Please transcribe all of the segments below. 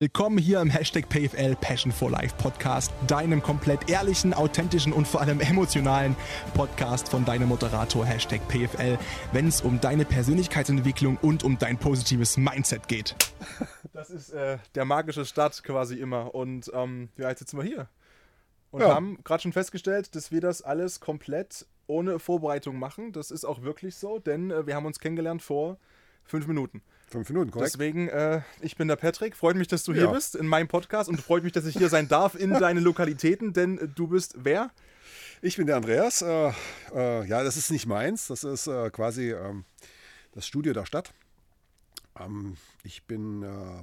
Willkommen hier im Hashtag PFL Passion for Life Podcast, deinem komplett ehrlichen, authentischen und vor allem emotionalen Podcast von deinem Moderator Hashtag PFL, wenn es um deine Persönlichkeitsentwicklung und um dein positives Mindset geht. Das ist äh, der magische Start quasi immer. Und ähm, ja, jetzt sitzen wir hier und ja. haben gerade schon festgestellt, dass wir das alles komplett ohne Vorbereitung machen. Das ist auch wirklich so, denn äh, wir haben uns kennengelernt vor fünf Minuten. Fünf Minuten, korrekt. Deswegen, äh, ich bin der Patrick. Freut mich, dass du ja. hier bist in meinem Podcast und freut mich, dass ich hier sein darf in deinen Lokalitäten, denn äh, du bist wer? Ich bin der Andreas. Äh, äh ja, das ist nicht meins. Das ist äh, quasi ähm, das Studio der Stadt. Ähm, ich bin äh,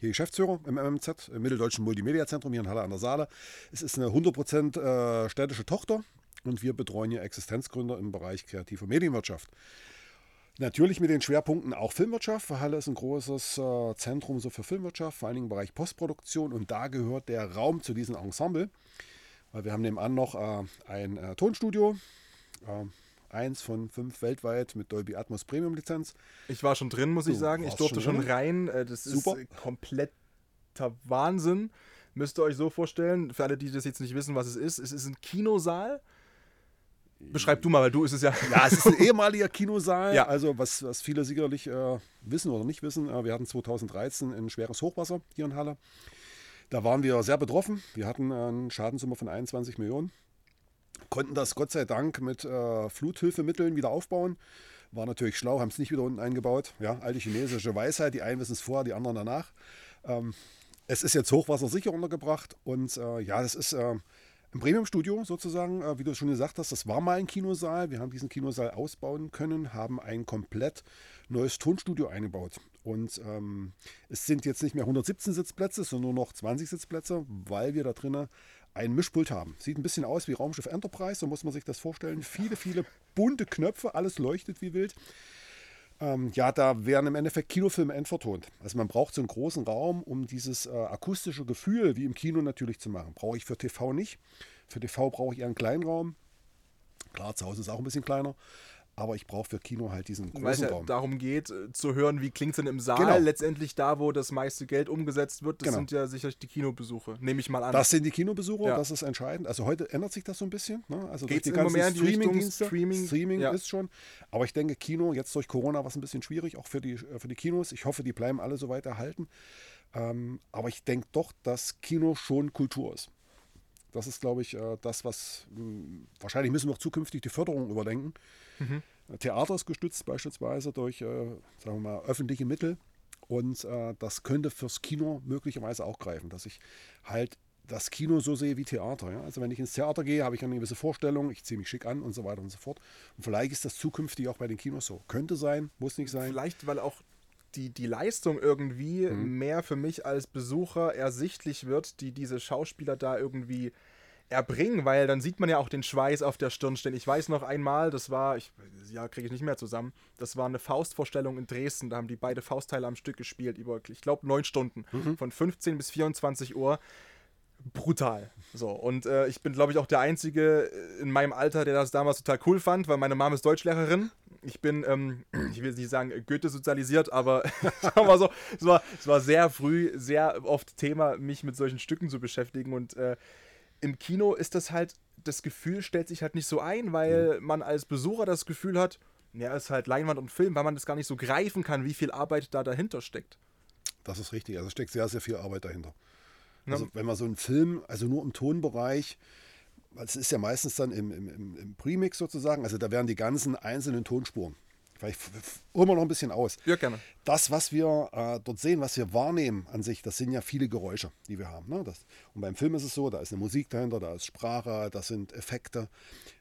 hier Geschäftsführer im MMZ, im Mitteldeutschen Multimedia Zentrum hier in Halle an der Saale. Es ist eine 100% städtische Tochter und wir betreuen hier Existenzgründer im Bereich kreativer Medienwirtschaft. Natürlich mit den Schwerpunkten auch Filmwirtschaft. Halle ist ein großes äh, Zentrum so für Filmwirtschaft, vor allen Dingen im Bereich Postproduktion. Und da gehört der Raum zu diesem Ensemble. Weil wir haben nebenan noch äh, ein äh, Tonstudio. Eins von fünf weltweit mit Dolby Atmos Premium Lizenz. Ich war schon drin, muss du ich sagen. Ich durfte schon, schon rein. Das Super. ist kompletter Wahnsinn. Müsst ihr euch so vorstellen, für alle, die das jetzt nicht wissen, was es ist, es ist ein Kinosaal Beschreib du mal, weil du ist es ja. Ja, es ist ein ehemaliger Kinosaal. Ja. Also, was, was viele sicherlich äh, wissen oder nicht wissen, äh, wir hatten 2013 ein schweres Hochwasser hier in Halle. Da waren wir sehr betroffen. Wir hatten eine Schadenssumme von 21 Millionen. Konnten das Gott sei Dank mit äh, Fluthilfemitteln wieder aufbauen. War natürlich schlau, haben es nicht wieder unten eingebaut. Ja, alte chinesische Weisheit, die einen wissen es vor, die anderen danach. Ähm, es ist jetzt Hochwasser sicher untergebracht und äh, ja, das ist äh, im Premium-Studio sozusagen, äh, wie du schon gesagt hast, das war mal ein Kinosaal. Wir haben diesen Kinosaal ausbauen können, haben ein komplett neues Tonstudio eingebaut. Und ähm, es sind jetzt nicht mehr 117 Sitzplätze, sondern nur noch 20 Sitzplätze, weil wir da drinnen ein Mischpult haben. Sieht ein bisschen aus wie Raumschiff Enterprise, so muss man sich das vorstellen. Viele, viele bunte Knöpfe, alles leuchtet wie wild. Ähm, ja, da werden im Endeffekt Kinofilme endvertont. Also man braucht so einen großen Raum, um dieses äh, akustische Gefühl wie im Kino natürlich zu machen. Brauche ich für TV nicht. Für TV brauche ich eher einen kleinen Raum. Klar, zu Hause ist auch ein bisschen kleiner aber ich brauche für Kino halt diesen großen Weil es ja Raum. darum geht, äh, zu hören, wie klingt es denn im Saal. Genau. Letztendlich da, wo das meiste Geld umgesetzt wird, das genau. sind ja sicherlich die Kinobesuche, nehme ich mal an. Das sind die Kinobesuche, ja. das ist entscheidend. Also heute ändert sich das so ein bisschen. Ne? Also Geht's durch die ganzen Streaming-Dienste. Streaming, Streaming ja. ist schon. Aber ich denke, Kino, jetzt durch Corona war es ein bisschen schwierig, auch für die, äh, für die Kinos. Ich hoffe, die bleiben alle so weit erhalten. Ähm, aber ich denke doch, dass Kino schon Kultur ist. Das ist, glaube ich, äh, das, was hm, wahrscheinlich müssen wir auch zukünftig die Förderung überdenken. Mhm. Theater ist gestützt beispielsweise durch, äh, sagen wir mal, öffentliche Mittel. Und äh, das könnte fürs Kino möglicherweise auch greifen, dass ich halt das Kino so sehe wie Theater. Ja? Also wenn ich ins Theater gehe, habe ich eine gewisse Vorstellung, ich ziehe mich schick an und so weiter und so fort. Und vielleicht ist das zukünftig auch bei den Kinos so. Könnte sein, muss nicht sein. Vielleicht, weil auch die, die Leistung irgendwie mhm. mehr für mich als Besucher ersichtlich wird, die diese Schauspieler da irgendwie erbringen, weil dann sieht man ja auch den Schweiß auf der Stirn stehen. Ich weiß noch einmal, das war, ich, ja, kriege ich nicht mehr zusammen, das war eine Faustvorstellung in Dresden, da haben die beide Faustteile am Stück gespielt, über, ich glaube, neun Stunden, mhm. von 15 bis 24 Uhr. Brutal. So, und äh, ich bin, glaube ich, auch der Einzige in meinem Alter, der das damals total cool fand, weil meine Mama ist Deutschlehrerin. Ich bin, ähm, ich will nicht sagen Goethe sozialisiert, aber mal so, es, war, es war sehr früh, sehr oft Thema, mich mit solchen Stücken zu beschäftigen und äh, im Kino ist das halt, das Gefühl stellt sich halt nicht so ein, weil mhm. man als Besucher das Gefühl hat, ja, es ist halt Leinwand und Film, weil man das gar nicht so greifen kann, wie viel Arbeit da dahinter steckt. Das ist richtig, also steckt sehr, sehr viel Arbeit dahinter. Also wenn man so einen Film, also nur im Tonbereich, es ist ja meistens dann im, im, im Premix sozusagen, also da werden die ganzen einzelnen Tonspuren Vielleicht holen wir noch ein bisschen aus. Ja, gerne. Das, was wir äh, dort sehen, was wir wahrnehmen an sich, das sind ja viele Geräusche, die wir haben. Ne? Das, und beim Film ist es so, da ist eine Musik dahinter, da ist Sprache, da sind Effekte.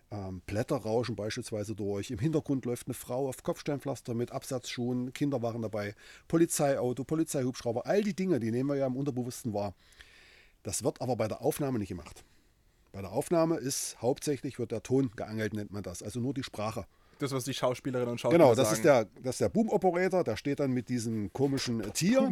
Ähm, Blätter rauschen beispielsweise durch. Im Hintergrund läuft eine Frau auf Kopfsteinpflaster mit Absatzschuhen, Kinder waren dabei, Polizeiauto, Polizeihubschrauber, all die Dinge, die nehmen wir ja im Unterbewussten wahr. Das wird aber bei der Aufnahme nicht gemacht. Bei der Aufnahme ist hauptsächlich wird der Ton geangelt, nennt man das, also nur die Sprache. Das, was die Schauspielerinnen und Schauspieler Genau, das sagen. ist der, das ist der Boom-Operator, der steht dann mit diesem komischen Tier.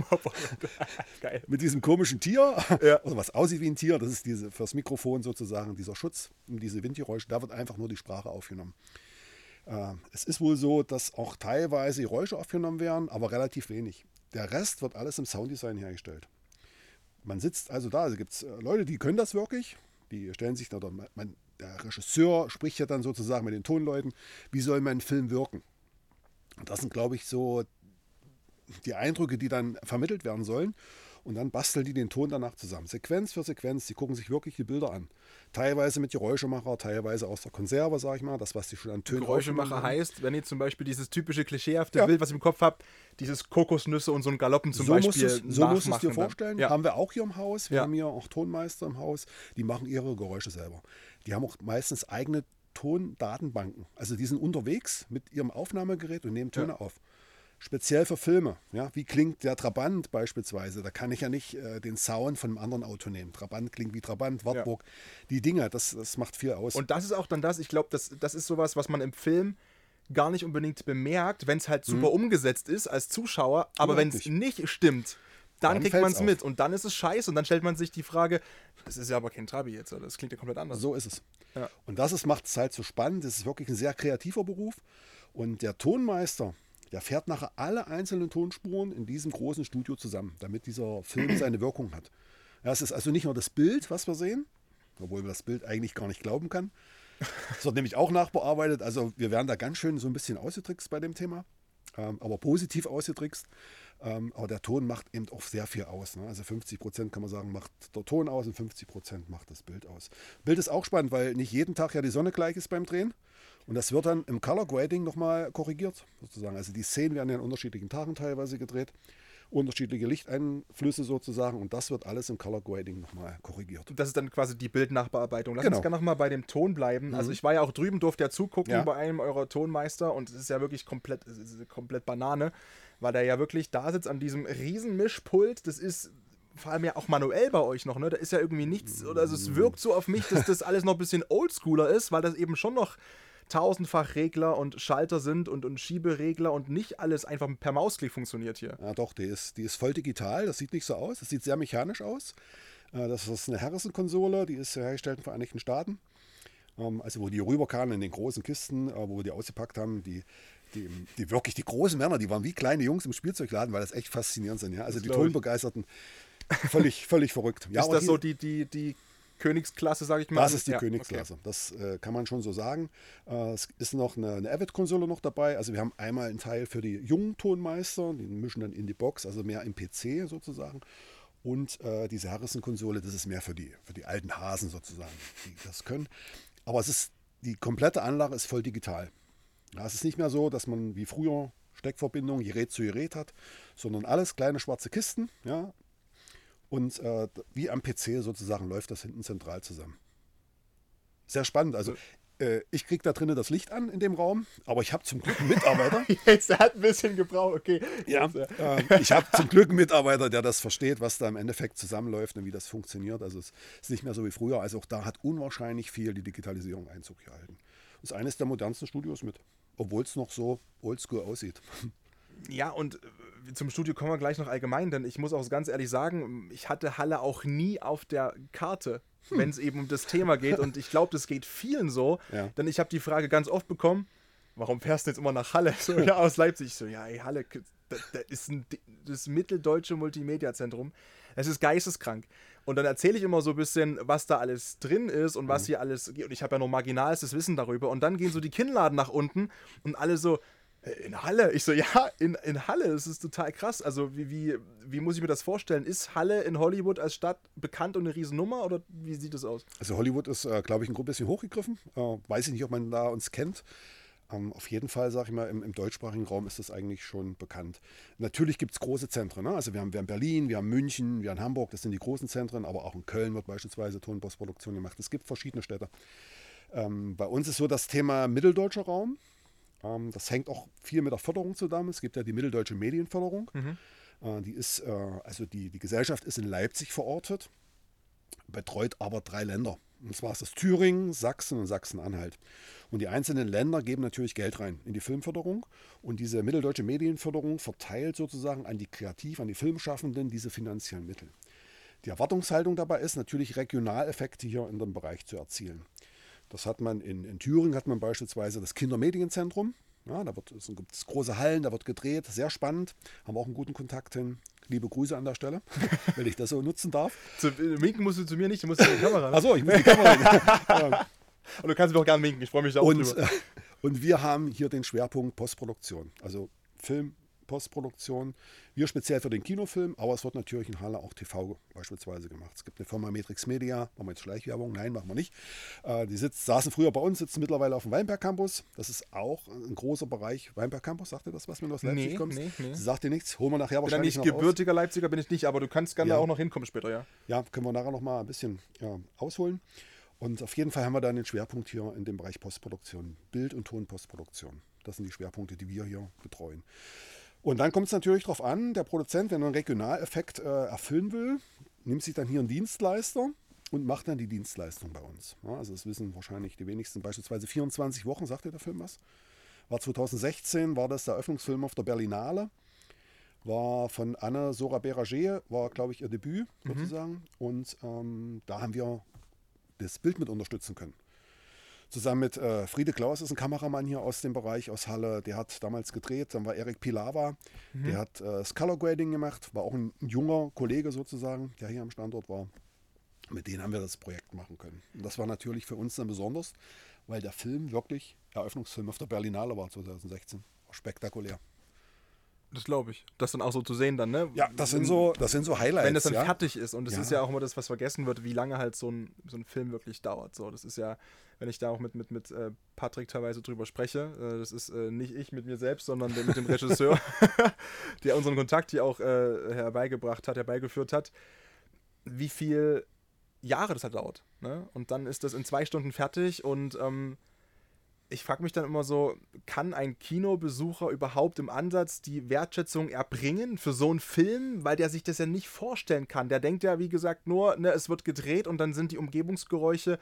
Geil. Mit diesem komischen Tier, ja. oder was aussieht wie ein Tier, das ist diese, fürs Mikrofon sozusagen dieser Schutz, diese Windgeräusche, da wird einfach nur die Sprache aufgenommen. Äh, es ist wohl so, dass auch teilweise Geräusche aufgenommen werden, aber relativ wenig. Der Rest wird alles im Sounddesign hergestellt. Man sitzt also da, also gibt es äh, Leute, die können das wirklich, die stellen sich da, man, der Regisseur spricht ja dann sozusagen mit den Tonleuten, wie soll mein Film wirken. Und das sind, glaube ich, so die Eindrücke, die dann vermittelt werden sollen. Und dann basteln die den Ton danach zusammen. Sequenz für Sequenz. Die gucken sich wirklich die Bilder an. Teilweise mit Geräuschemacher, teilweise aus der Konserve, sag ich mal. Das, was die schon an Tönen Geräuschemacher heißt, wenn ihr zum Beispiel dieses typische klischeehafte ja. Bild, was ihr im Kopf habt, dieses Kokosnüsse und so ein Galoppen zum so Beispiel. Es, so musst du es dir vorstellen. Ja. Haben wir auch hier im Haus. Wir ja. haben hier auch Tonmeister im Haus. Die machen ihre Geräusche selber. Die haben auch meistens eigene Tondatenbanken. Also die sind unterwegs mit ihrem Aufnahmegerät und nehmen Töne auf speziell für Filme. Ja? Wie klingt der Trabant beispielsweise? Da kann ich ja nicht äh, den Sound von einem anderen Auto nehmen. Trabant klingt wie Trabant, Wartburg. Ja. Die Dinge, das, das macht viel aus. Und das ist auch dann das, ich glaube, das, das ist sowas, was man im Film gar nicht unbedingt bemerkt, wenn es halt super mhm. umgesetzt ist als Zuschauer. Aber wenn es nicht stimmt, dann, dann kriegt man es mit und dann ist es scheiße und dann stellt man sich die Frage, das ist ja aber kein Trabi jetzt, das klingt ja komplett anders. So ist es. Ja. Und das macht es halt so spannend. Es ist wirklich ein sehr kreativer Beruf und der Tonmeister, der fährt nachher alle einzelnen Tonspuren in diesem großen Studio zusammen, damit dieser Film seine Wirkung hat. Es ist also nicht nur das Bild, was wir sehen, obwohl man das Bild eigentlich gar nicht glauben kann. Es wird nämlich auch nachbearbeitet. Also wir werden da ganz schön so ein bisschen ausgetrickst bei dem Thema, ähm, aber positiv ausgetrickst. Ähm, aber der Ton macht eben auch sehr viel aus. Ne? Also 50 Prozent kann man sagen, macht der Ton aus und 50 Prozent macht das Bild aus. Bild ist auch spannend, weil nicht jeden Tag ja die Sonne gleich ist beim Drehen. Und das wird dann im Color Grading nochmal korrigiert, sozusagen. Also die Szenen werden ja an unterschiedlichen Tagen teilweise gedreht, unterschiedliche Lichteinflüsse sozusagen. Und das wird alles im Color Grading nochmal korrigiert. Das ist dann quasi die Bildnachbearbeitung. Lass genau. uns gerne nochmal bei dem Ton bleiben. Also mhm. Also ich war ja auch drüben, durfte ja zugucken ja. bei einem eurer Tonmeister und es ist ja wirklich komplett, komplett Banane, weil der ja wirklich da sitzt an diesem riesen Mischpult. Das ist vor allem ja auch manuell bei euch noch, ne? Da ist ja irgendwie nichts, oder also es wirkt so auf mich, dass das alles noch ein bisschen oldschooler ist, weil das eben schon noch tausendfach Regler und Schalter sind und, und Schieberegler und nicht alles einfach per Mausklick funktioniert hier. Ja, doch, die ist, die ist voll digital. Das sieht nicht so aus. Das sieht sehr mechanisch aus. Äh, das ist eine Harrison-Konsole, die ist hergestellt in den Vereinigten Staaten. Ähm, also, wo die rüberkamen in den großen Kisten, äh, wo wir die ausgepackt haben, die, die, die, wirklich die großen Männer, die waren wie kleine Jungs im Spielzeugladen, weil das echt faszinierend sind. Ja? Also das die Tonbegeisterten, völlig, völlig verrückt. Ja, ist das so die, die, die Königsklasse, sage ich mal. Das ist die ja, Königsklasse. Okay. Das äh, kann man schon so sagen. Äh, es ist noch eine, eine Avid-Konsole noch dabei. Also wir haben einmal einen Teil für die jungen Tonmeister, die mischen dann in die Box, also mehr im PC sozusagen. Und äh, diese Harrison-Konsole, das ist mehr für die, für die alten Hasen sozusagen, die das können. Aber es ist, die komplette Anlage ist voll digital. Ja, es ist nicht mehr so, dass man wie früher Steckverbindung Gerät zu Gerät hat, sondern alles kleine schwarze Kisten, ja, und äh, wie am PC sozusagen läuft das hinten zentral zusammen. Sehr spannend. Also äh, ich kriege da drinnen das Licht an in dem Raum, aber ich habe zum Glück einen Mitarbeiter. Jetzt hat ein bisschen gebraucht, okay. Ja, äh, ich habe zum Glück einen Mitarbeiter, der das versteht, was da im Endeffekt zusammenläuft und wie das funktioniert. Also es ist nicht mehr so wie früher. Also auch da hat unwahrscheinlich viel die Digitalisierung Einzug gehalten. Das ist eines der modernsten Studios mit, obwohl es noch so oldschool aussieht. Ja, und äh, zum Studio kommen wir gleich noch allgemein, denn ich muss auch ganz ehrlich sagen, ich hatte Halle auch nie auf der Karte, hm. wenn es eben um das Thema geht. Und ich glaube, das geht vielen so, ja. denn ich habe die Frage ganz oft bekommen, warum fährst du jetzt immer nach Halle? So, ja, aus Leipzig. So, ja, ey, Halle, das, das ist ein, das mitteldeutsche Multimedia-Zentrum. Es ist geisteskrank. Und dann erzähle ich immer so ein bisschen, was da alles drin ist und was mhm. hier alles. Und ich habe ja noch marginalstes Wissen darüber. Und dann gehen so die Kinnladen nach unten und alle so, in Halle? Ich so, ja, in, in Halle, das ist total krass. Also, wie, wie, wie muss ich mir das vorstellen? Ist Halle in Hollywood als Stadt bekannt und eine Riesennummer oder wie sieht das aus? Also, Hollywood ist, äh, glaube ich, ein bisschen hochgegriffen. Äh, weiß ich nicht, ob man da uns kennt. Ähm, auf jeden Fall, sage ich mal, im, im, deutschsprachigen Raum ist das eigentlich schon bekannt. Natürlich gibt es große Zentren. Ne? Also, wir haben, wir haben Berlin, wir haben München, wir haben Hamburg, das sind die großen Zentren, aber auch in Köln wird beispielsweise Tonpostproduktion gemacht. Es gibt verschiedene Städte. Ähm, bei uns ist so das Thema mitteldeutscher Raum. Ähm, das hängt auch viel mit der Förderung zusammen. Es gibt ja die Mitteldeutsche Medienförderung. Mhm. Äh, die ist, äh, also die, die Gesellschaft ist in Leipzig verortet, betreut aber drei Länder. Und zwar ist das Thüringen, Sachsen und Sachsen-Anhalt. Und die einzelnen Länder geben natürlich Geld rein in die Filmförderung. Und diese mitteldeutsche Medienförderung verteilt sozusagen an die Kreativ-, an die Filmschaffenden diese finanziellen Mittel. Die Erwartungshaltung dabei ist natürlich Regionaleffekte hier in dem Bereich zu erzielen. Das hat man in, in Thüringen, hat man beispielsweise das Kindermedienzentrum. Ja, da wird, es gibt es große Hallen, da wird gedreht, sehr spannend. Haben wir auch einen guten Kontakt hin. Liebe Grüße an der Stelle, wenn ich das so nutzen darf. Zu, winken musst du zu mir nicht, du musst in die Kamera. Achso, ich muss die Kamera. Und du kannst mich auch gerne winken, ich freue mich da auch und, drüber. Und wir haben hier den Schwerpunkt Postproduktion. Also Film, Postproduktion. Wir speziell für den Kinofilm, aber es wird natürlich in Halle auch TV beispielsweise gemacht. Es gibt eine Firma Matrix Media, machen wir jetzt Schleichwerbung? Nein, machen wir nicht. Äh, die sitzt, saßen früher bei uns, sitzen mittlerweile auf dem Weinberg Campus. Das ist auch ein großer Bereich. Weinberg Campus, sagt ihr das, was wenn du aus Leipzig nee, kommst? Nee, nee. Sagt dir nichts? Holen wir nachher bin wahrscheinlich nicht gebürtiger aus. Leipziger bin ich nicht, aber du kannst gerne ja. auch noch hinkommen später, ja. Ja, können wir nachher noch mal ein bisschen ja, ausholen. Und auf jeden Fall haben wir dann den Schwerpunkt hier in dem Bereich Postproduktion, Bild- und Tonpostproduktion. Das sind die Schwerpunkte, die wir hier betreuen. Und dann kommt es natürlich darauf an, der Produzent, wenn er einen Regionaleffekt äh, erfüllen will, nimmt sich dann hier einen Dienstleister und macht dann die Dienstleistung bei uns. Ja, also das wissen wahrscheinlich die wenigsten, beispielsweise 24 Wochen, sagt dir der Film was? War 2016, war das der Eröffnungsfilm auf der Berlinale. War von Anne Sora Berager, war glaube ich ihr Debüt mhm. sozusagen. Und ähm, da haben wir das Bild mit unterstützen können. Zusammen mit äh, Friede Klaus ist ein Kameramann hier aus dem Bereich, aus Halle. Der hat damals gedreht. Dann war Erik Pilawa. Mhm. Der hat äh, das Color Grading gemacht. War auch ein, ein junger Kollege sozusagen, der hier am Standort war. Mit denen haben wir das Projekt machen können. Und das war natürlich für uns dann besonders, weil der Film wirklich Eröffnungsfilm auf der Berlinale war 2016. War spektakulär. Das glaube ich. Das dann auch so zu sehen dann, ne? Ja, das sind so, das sind so Highlights. Wenn das dann ja? fertig ist. Und das ja. ist ja auch immer das, was vergessen wird, wie lange halt so ein, so ein Film wirklich dauert. So, das ist ja, wenn ich da auch mit, mit, mit äh, Patrick teilweise drüber spreche, äh, das ist äh, nicht ich mit mir selbst, sondern mit dem Regisseur, der unseren Kontakt hier auch herbeigebracht hat, herbeigeführt hat, wie viel Jahre das halt dauert. Ne? Und dann ist das in zwei Stunden fertig und ähm, ich frage mich dann immer so, kann ein Kinobesucher überhaupt im Ansatz die Wertschätzung erbringen für so einen Film, weil der sich das ja nicht vorstellen kann. Der denkt ja, wie gesagt, nur, ne, es wird gedreht und dann sind die Umgebungsgeräusche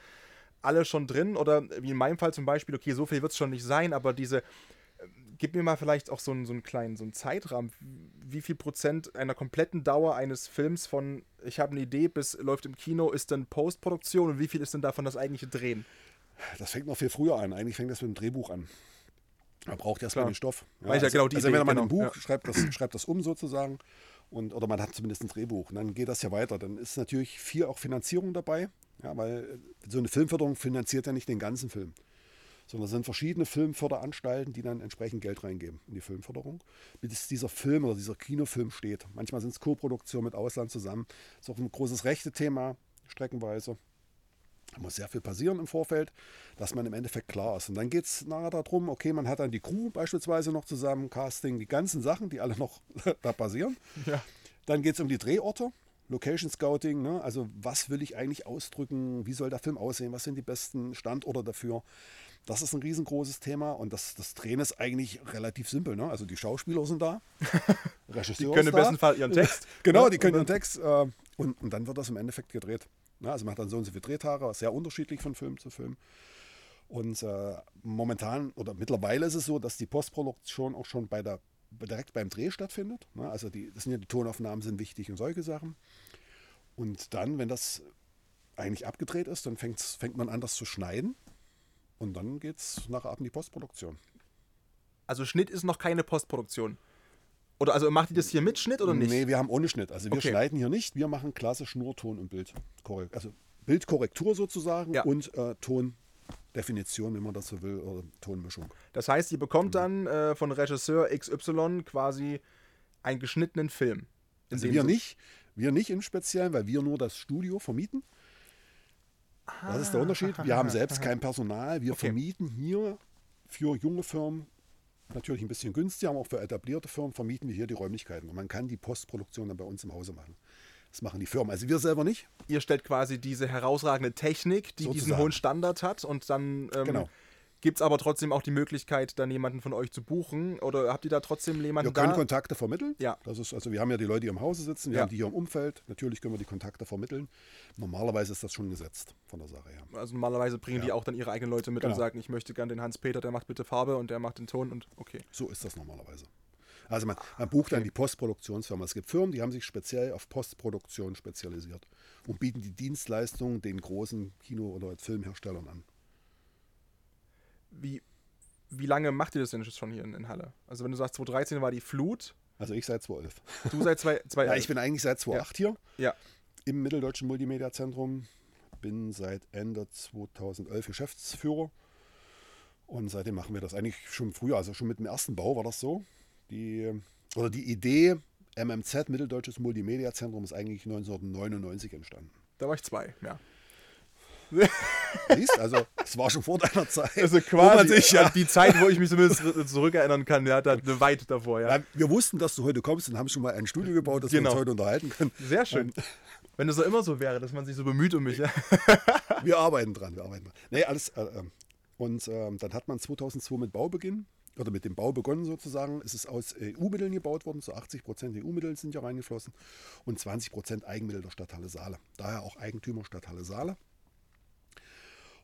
alle schon drin. Oder wie in meinem Fall zum Beispiel, okay, so viel wird es schon nicht sein, aber diese, äh, gib mir mal vielleicht auch so einen, so einen kleinen so einen Zeitrahmen. Wie viel Prozent einer kompletten Dauer eines Films von ich habe eine Idee bis läuft im Kino ist dann Postproduktion und wie viel ist denn davon das eigentliche Drehen? Das fängt noch viel früher an. Eigentlich fängt das mit dem Drehbuch an. Man braucht erstmal den Stoff. Ja, also, ja genau die also wenn man genau. ein Buch ja. schreibt, das, schreibt das um sozusagen. Und, oder man hat zumindest ein Drehbuch. Und dann geht das ja weiter. Dann ist natürlich viel auch Finanzierung dabei. Ja, weil so eine Filmförderung finanziert ja nicht den ganzen Film. Sondern es sind verschiedene Filmförderanstalten, die dann entsprechend Geld reingeben in die Filmförderung, bis dieser Film oder dieser Kinofilm steht. Manchmal sind es Co-Produktionen mit Ausland zusammen. Das ist auch ein großes Rechte-Thema, streckenweise. Da muss sehr viel passieren im Vorfeld, dass man im Endeffekt klar ist. Und dann geht es nachher darum, okay, man hat dann die Crew beispielsweise noch zusammen, Casting, die ganzen Sachen, die alle noch da passieren. Ja. Dann geht es um die Drehorte, Location Scouting, ne? also was will ich eigentlich ausdrücken, wie soll der Film aussehen, was sind die besten Standorte dafür. Das ist ein riesengroßes Thema und das, das Drehen ist eigentlich relativ simpel. Ne? Also die Schauspieler sind da, Regisseur Die können im besten Fall ihren Text. genau, die können ihren Text äh, und, und dann wird das im Endeffekt gedreht. Ja, also man hat dann so und so viele Drehtage, sehr unterschiedlich von Film zu Film. Und äh, momentan oder mittlerweile ist es so, dass die Postproduktion auch schon bei der, direkt beim Dreh stattfindet. Ne? Also die, das sind ja die Tonaufnahmen sind wichtig und solche Sachen. Und dann, wenn das eigentlich abgedreht ist, dann fängt man an, das zu schneiden. Und dann geht es nachher ab in die Postproduktion. Also Schnitt ist noch keine Postproduktion. Oder also macht ihr das hier mit Schnitt oder nicht? Nee, wir haben ohne Schnitt. Also wir okay. schneiden hier nicht, wir machen klassisch nur Ton und Bild. Also Bildkorrektur sozusagen ja. und äh, Tondefinition, wenn man das so will, oder Tonmischung. Das heißt, ihr bekommt dann äh, von Regisseur XY quasi einen geschnittenen Film. Also wir nicht, wir nicht im Speziellen, weil wir nur das Studio vermieten. Das ist der ah. Unterschied. Wir haben selbst kein Personal. Wir okay. vermieten hier für junge Firmen natürlich ein bisschen günstiger, aber auch für etablierte Firmen vermieten wir hier die Räumlichkeiten. Und man kann die Postproduktion dann bei uns im Hause machen. Das machen die Firmen. Also wir selber nicht. Ihr stellt quasi diese herausragende Technik, die Sozusagen. diesen hohen Standard hat und dann ähm, genau. Gibt es aber trotzdem auch die Möglichkeit, dann jemanden von euch zu buchen? Oder habt ihr da trotzdem jemanden Wir können da? Kontakte vermitteln. Ja. Das ist, also wir haben ja die Leute, die im Hause sitzen, wir ja. haben die hier im Umfeld. Natürlich können wir die Kontakte vermitteln. Normalerweise ist das schon gesetzt von der Sache her. Also normalerweise bringen ja. die auch dann ihre eigenen Leute mit genau. und sagen, ich möchte gerne den Hans-Peter, der macht bitte Farbe und der macht den Ton und okay. So ist das normalerweise. Also man, man bucht okay. dann die Postproduktionsfirma. Es gibt Firmen, die haben sich speziell auf Postproduktion spezialisiert und bieten die Dienstleistungen den großen Kino- oder Filmherstellern an. Wie, wie lange macht ihr das denn schon hier in, in Halle? Also wenn du sagst, 2013 war die Flut. Also ich seit 2011. Du seit 2011? ja, ich bin eigentlich seit 2008 ja. hier. Ja. Im Mitteldeutschen Multimedia Zentrum. Bin seit Ende 2011 Geschäftsführer. Und seitdem machen wir das eigentlich schon früher, also schon mit dem ersten Bau war das so. Die, oder die Idee MMZ, Mitteldeutsches Multimedia Zentrum, ist eigentlich 1999 entstanden. Da war ich zwei, ja. Siehst, also es war schon vor deiner Zeit. Also quasi sich, ja. die Zeit, wo ich mich zumindest zurückerinnern kann, ja, da weit davor, ja. ja. Wir wussten, dass du heute kommst und haben schon mal ein Studio gebaut, das genau. wir uns genau. heute unterhalten können. Sehr schön. Und Wenn es so immer so wäre, dass man sich so bemüht um mich. Ja. wir arbeiten dran, wir arbeiten dran. Nee, alles. Äh, ähm, und äh, dann hat man 2002 mit Baubeginn oder mit dem Bau begonnen sozusagen. Es ist aus EU-Mitteln gebaut worden, so 80 Prozent EU-Mittel sind ja reingeflossen und 20 Prozent Eigenmittel der Stadthalle Saale. Daher auch Eigentümer Stadthalle Saale.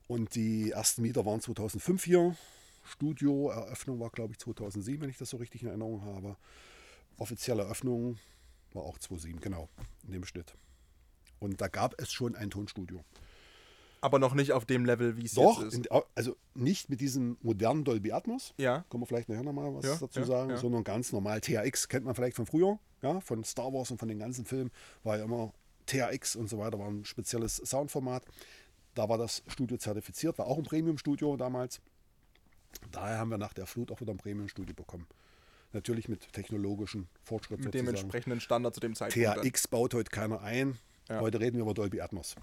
Und die ersten Mieter waren 2005 hier. Studioeröffnung war, glaube ich, 2007, wenn ich das so richtig in Erinnerung habe. Offizielle Eröffnung war auch 2007, genau, in dem Schnitt. Und da gab es schon ein Tonstudio. Aber noch nicht auf dem Level, wie es jetzt ist. Doch, also nicht mit diesem modernen Dolby Atmos. Ja. Können wir vielleicht nachher nochmal was ja, dazu ja, sagen, ja. sondern ganz normal THX kennt man vielleicht von früher, ja, von Star Wars und von den ganzen Filmen war ja immer THX und so weiter, war ein spezielles Soundformat. Da war das Studio zertifiziert, war auch ein Premium-Studio damals. Daher haben wir nach der Flut auch wieder ein Premium-Studio bekommen. Natürlich mit technologischen Fortschritten. Mit sozusagen. dem entsprechenden Standard zu dem Zeitpunkt. THX baut heute keiner ein. Ja. Heute reden wir über Dolby Atmos.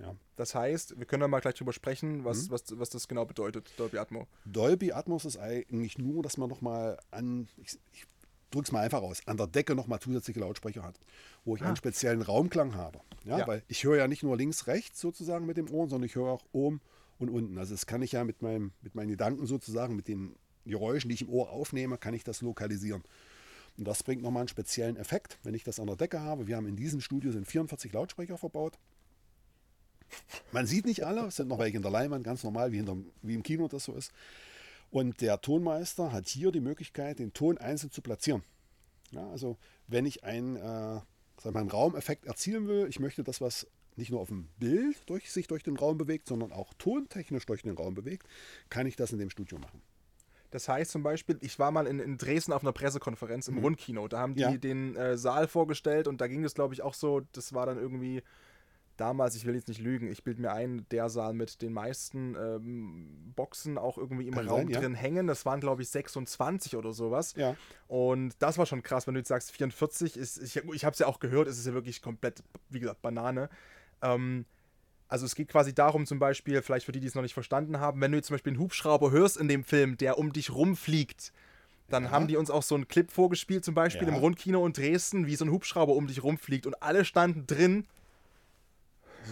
Ja. Das heißt, wir können da mal gleich drüber sprechen, was, mhm. was, was das genau bedeutet, Dolby Atmos. Dolby Atmos ist eigentlich nur, dass man nochmal an, ich, ich drücke es mal einfach aus, an der Decke nochmal zusätzliche Lautsprecher hat, wo ich ah. einen speziellen Raumklang habe. Ja, ja. Weil ich höre ja nicht nur links, rechts sozusagen mit dem Ohr, sondern ich höre auch oben und unten. Also das kann ich ja mit, meinem, mit meinen Gedanken sozusagen, mit den Geräuschen, die ich im Ohr aufnehme, kann ich das lokalisieren. Und das bringt nochmal einen speziellen Effekt, wenn ich das an der Decke habe. Wir haben in diesem Studio sind 44 Lautsprecher verbaut. Man sieht nicht alle, es sind noch welche in der Leinwand, ganz normal, wie, hinter, wie im Kino das so ist. Und der Tonmeister hat hier die Möglichkeit, den Ton einzeln zu platzieren. Ja, also wenn ich einen, äh, sagen einen Raumeffekt erzielen will, ich möchte das, was nicht nur auf dem Bild durch, sich durch den Raum bewegt, sondern auch tontechnisch durch den Raum bewegt, kann ich das in dem Studio machen. Das heißt zum Beispiel, ich war mal in, in Dresden auf einer Pressekonferenz im mhm. Rundkino. Da haben die ja. den äh, Saal vorgestellt und da ging es, glaube ich, auch so, das war dann irgendwie damals, ich will jetzt nicht lügen, ich bilde mir ein, der Saal mit den meisten ähm, Boxen auch irgendwie im Kann Raum sein, drin ja. hängen. Das waren, glaube ich, 26 oder sowas. Ja. Und das war schon krass, wenn du jetzt sagst, 44 ist, ich, ich habe es ja auch gehört, es ist ja wirklich komplett, wie gesagt, Banane. Ähm, also es geht quasi darum, zum Beispiel, vielleicht für die, die es noch nicht verstanden haben, wenn du jetzt zum Beispiel einen Hubschrauber hörst in dem Film, der um dich rumfliegt, dann ja. haben die uns auch so einen Clip vorgespielt, zum Beispiel ja. im Rundkino in Dresden, wie so ein Hubschrauber um dich rumfliegt und alle standen drin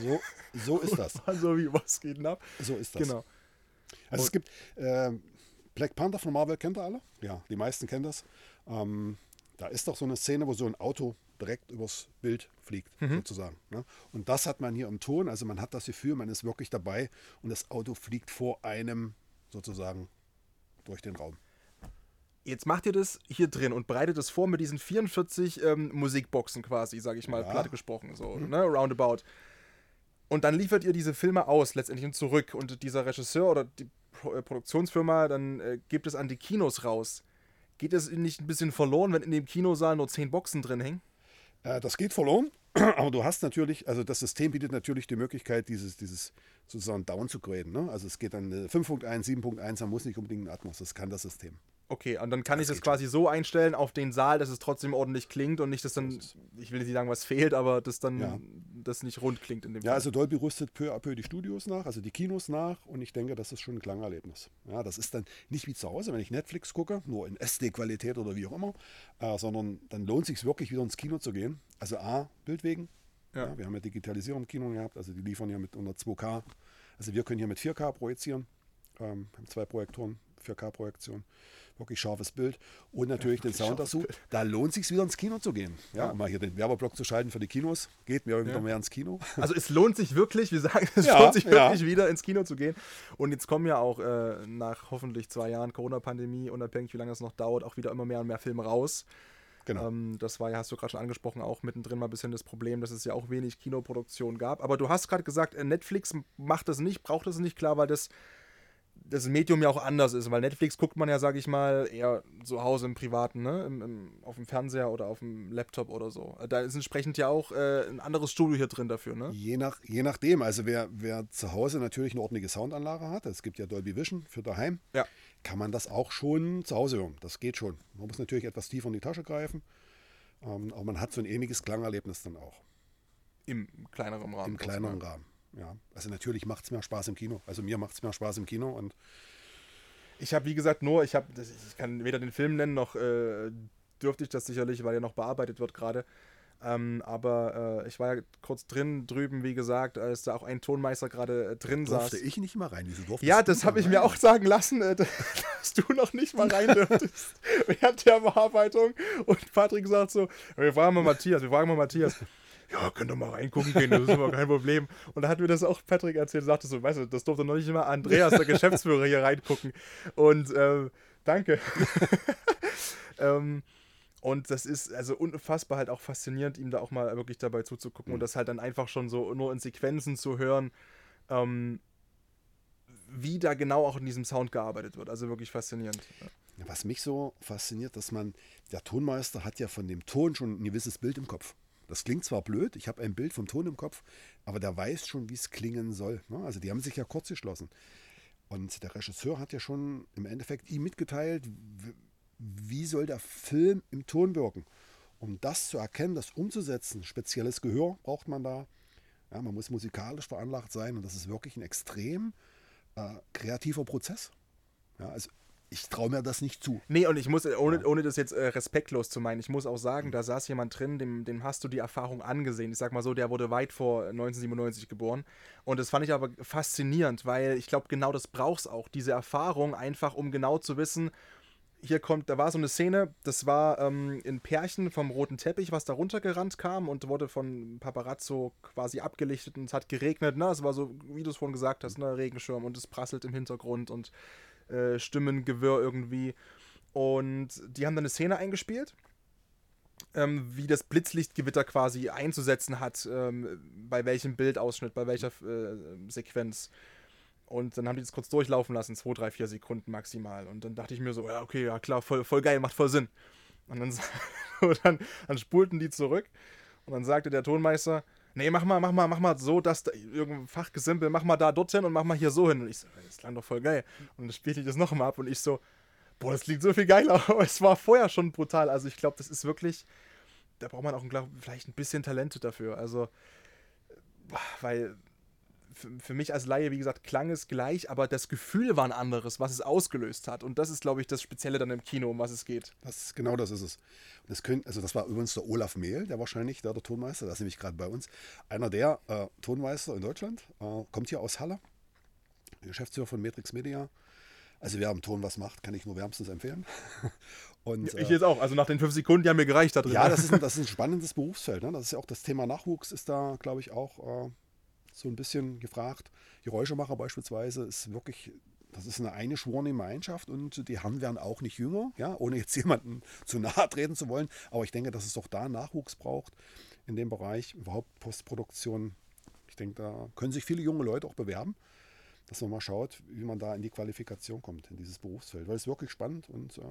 so, so ist das. so wie, was geht denn ab? So ist das. Genau. Also Und es gibt äh, Black Panther von Marvel, kennt ihr alle? Ja, die meisten kennen das. Ähm, da ist doch so eine Szene, wo so ein Auto direkt übers Bild fliegt, mhm. sozusagen. Ne? Und das hat man hier im Ton, also man hat das Gefühl, man ist wirklich dabei und das Auto fliegt vor einem sozusagen durch den Raum. Jetzt macht ihr das hier drin und bereitet es vor mit diesen 44 ähm, Musikboxen quasi, sage ich mal, ja. platt gesprochen, so, mhm. ne, roundabout. Und dann liefert ihr diese Filme aus, letztendlich und zurück. Und dieser Regisseur oder die äh, Produktionsfirma, dann äh, gibt es an die Kinos raus. Geht es nicht ein bisschen verloren, wenn in dem Kinosaal nur zehn Boxen drin hängen? Äh, das geht verloren, aber du hast natürlich, also das System bietet natürlich die Möglichkeit, dieses, dieses sozusagen down zu graden. Ne? Also es geht dann 5.1, äh, 7.1, man muss nicht unbedingt ein Atmos, das kann das System. Okay, und dann kann das ich das quasi so einstellen auf den Saal, dass es trotzdem ordentlich klingt und nicht, dass dann, ich will nicht sagen, was fehlt, aber dass dann ja. das nicht rund klingt in dem Ja, Fall. also Dolby rüstet peu à peu die Studios nach, also die Kinos nach und ich denke, das ist schon ein Klangerlebnis. Ja, das ist dann nicht wie zu Hause, wenn ich Netflix gucke, nur in SD-Qualität oder wie auch immer, äh, sondern dann lohnt es sich wirklich wieder ins Kino zu gehen. Also A, Bild wegen. Ja. ja. wir haben ja Digitalisierung im Kino gehabt, also die liefern ja mit unter 2K. Also wir können hier mit 4K projizieren, ähm, haben zwei Projektoren, 4K-Projektion wirklich scharfes Bild und natürlich ja, den Sound dazu. Da lohnt es sich wieder ins Kino zu gehen. Ja, ja, um mal hier den Werbeblock zu schalten für die Kinos. Geht mir wieder ja. mehr ins Kino. Also es lohnt sich wirklich, wir sagen, es ja, lohnt sich wirklich wieder ins Kino zu gehen. Und jetzt kommen ja auch äh, nach hoffentlich zwei Jahren Corona-Pandemie, unabhängig wie lange es noch dauert, auch wieder immer mehr und mehr Filme raus. Genau. Ähm, das war ja, hast du gerade schon angesprochen, auch mittendrin mal ein bisschen das Problem, dass es ja auch wenig Kinoproduktion gab. Aber du hast gerade gesagt, äh, Netflix macht das nicht, braucht das nicht, klar, weil das das Medium ja auch anders ist, weil Netflix guckt man ja, sage ich mal, eher zu Hause im Privaten, ne? Im, im, auf dem Fernseher oder auf dem Laptop oder so. Da ist entsprechend ja auch äh, ein anderes Studio hier drin dafür, ne? Je, nach, je nachdem. Also wer, wer zu Hause natürlich eine ordentliche Soundanlage hat, es gibt ja Dolby Vision für daheim, ja. kann man das auch schon zu Hause hören. Das geht schon. Man muss natürlich etwas tiefer in die Tasche greifen, ähm, aber man hat so ein ähnliches Klangerlebnis dann auch. Im kleineren Rahmen. Im kleineren Rahmen. Ja, also natürlich macht es mehr Spaß im Kino. Also mir macht es mehr Spaß im Kino und ich habe wie gesagt nur, ich habe, ich kann weder den Film nennen noch äh, dürfte ich das sicherlich, weil er noch bearbeitet wird gerade. Ähm, aber äh, ich war ja kurz drin drüben, wie gesagt, als da auch ein Tonmeister gerade äh, drin durfte saß. Durfte ich nicht mal rein? Wieso durfte Ja, das habe ich mir auch sagen lassen, äh, dass du noch nicht mal rein dürftest während der Bearbeitung. Und Patrick sagt so: Wir fragen mal Matthias, wir fragen mal Matthias ja, könnt ihr mal reingucken gehen, das ist aber kein Problem. Und da hat mir das auch Patrick erzählt, sagte so, weißt du, das durfte noch nicht immer Andreas, der Geschäftsführer, hier reingucken. Und äh, danke. ähm, und das ist also unfassbar halt auch faszinierend, ihm da auch mal wirklich dabei zuzugucken mhm. und das halt dann einfach schon so nur in Sequenzen zu hören, ähm, wie da genau auch in diesem Sound gearbeitet wird. Also wirklich faszinierend. Was mich so fasziniert, dass man, der Tonmeister hat ja von dem Ton schon ein gewisses Bild im Kopf. Das klingt zwar blöd, ich habe ein Bild vom Ton im Kopf, aber der weiß schon, wie es klingen soll. Ne? Also die haben sich ja kurz geschlossen. Und der Regisseur hat ja schon im Endeffekt ihm mitgeteilt, wie soll der Film im Ton wirken. Um das zu erkennen, das umzusetzen, spezielles Gehör braucht man da. Ja, man muss musikalisch veranlagt sein und das ist wirklich ein extrem äh, kreativer Prozess. Ja, also ich traue mir das nicht zu. Nee, und ich muss, ohne, ohne das jetzt äh, respektlos zu meinen, ich muss auch sagen, mhm. da saß jemand drin, dem, dem hast du die Erfahrung angesehen. Ich sag mal so, der wurde weit vor 1997 geboren. Und das fand ich aber faszinierend, weil ich glaube, genau das brauchst auch, diese Erfahrung, einfach um genau zu wissen, hier kommt, da war so eine Szene, das war ähm, in Pärchen vom roten Teppich, was da runtergerannt kam und wurde von Paparazzo quasi abgelichtet und es hat geregnet, ne? Es war so, wie du es vorhin gesagt hast, ne? Regenschirm und es prasselt im Hintergrund und äh, Stimmengewirr irgendwie. Und die haben dann eine Szene eingespielt, ähm, wie das Blitzlichtgewitter quasi einzusetzen hat, ähm, bei welchem Bildausschnitt, bei welcher äh, Sequenz. Und dann haben die das kurz durchlaufen lassen, 2, 3, 4 Sekunden maximal. Und dann dachte ich mir so, ja, okay, ja klar, voll, voll geil, macht voll Sinn. Und dann, dann, dann spulten die zurück und dann sagte der Tonmeister, nee, mach mal, mach mal, mach mal so, dass da, irgendein Fachgesimpel, mach mal da dorthin und mach mal hier so hin. Und ich so, das klang doch voll geil. Und dann spielte ich das nochmal ab und ich so, boah, das klingt so viel geiler. Es war vorher schon brutal. Also ich glaube, das ist wirklich, da braucht man auch glaub, vielleicht ein bisschen Talente dafür. Also, weil für, für, mich als Laie, wie gesagt, klang es gleich, aber das Gefühl war ein anderes, was es ausgelöst hat. Und das ist, glaube ich, das Spezielle dann im Kino, um was es geht. Das, genau das ist es. Das, können, also das war übrigens der Olaf Mehl, der wahrscheinlich der, der Tonmeister, der ist nämlich gerade bei uns. Einer der äh, Tonmeister in Deutschland, äh, kommt hier aus Halle, Geschäftsführer von Matrix Media. Also wer am Ton was macht, kann ich nur wärmstens empfehlen. Und, ich jetzt auch. Also nach den fünf Sekunden, die haben mir gereicht da drin. Ja, das ist ein, das ist ein spannendes Berufsfeld. Ne? Das ist ja auch das Thema Nachwuchs ist da, glaube ich, auch äh, so ein bisschen gefragt. Geräuschemacher beispielsweise ist wirklich, das ist eine eingeschworene Gemeinschaft und die Herren werden auch nicht jünger, ja, ohne jetzt jemanden zu nahe treten zu wollen. Aber ich denke, dass es doch da Nachwuchs braucht in dem Bereich, überhaupt Postproduktion. Ich denke, da können sich viele junge Leute auch bewerben, dass man mal schaut, wie man da in die Qualifikation kommt, in dieses Berufsfeld. Weil es wirklich spannend und äh,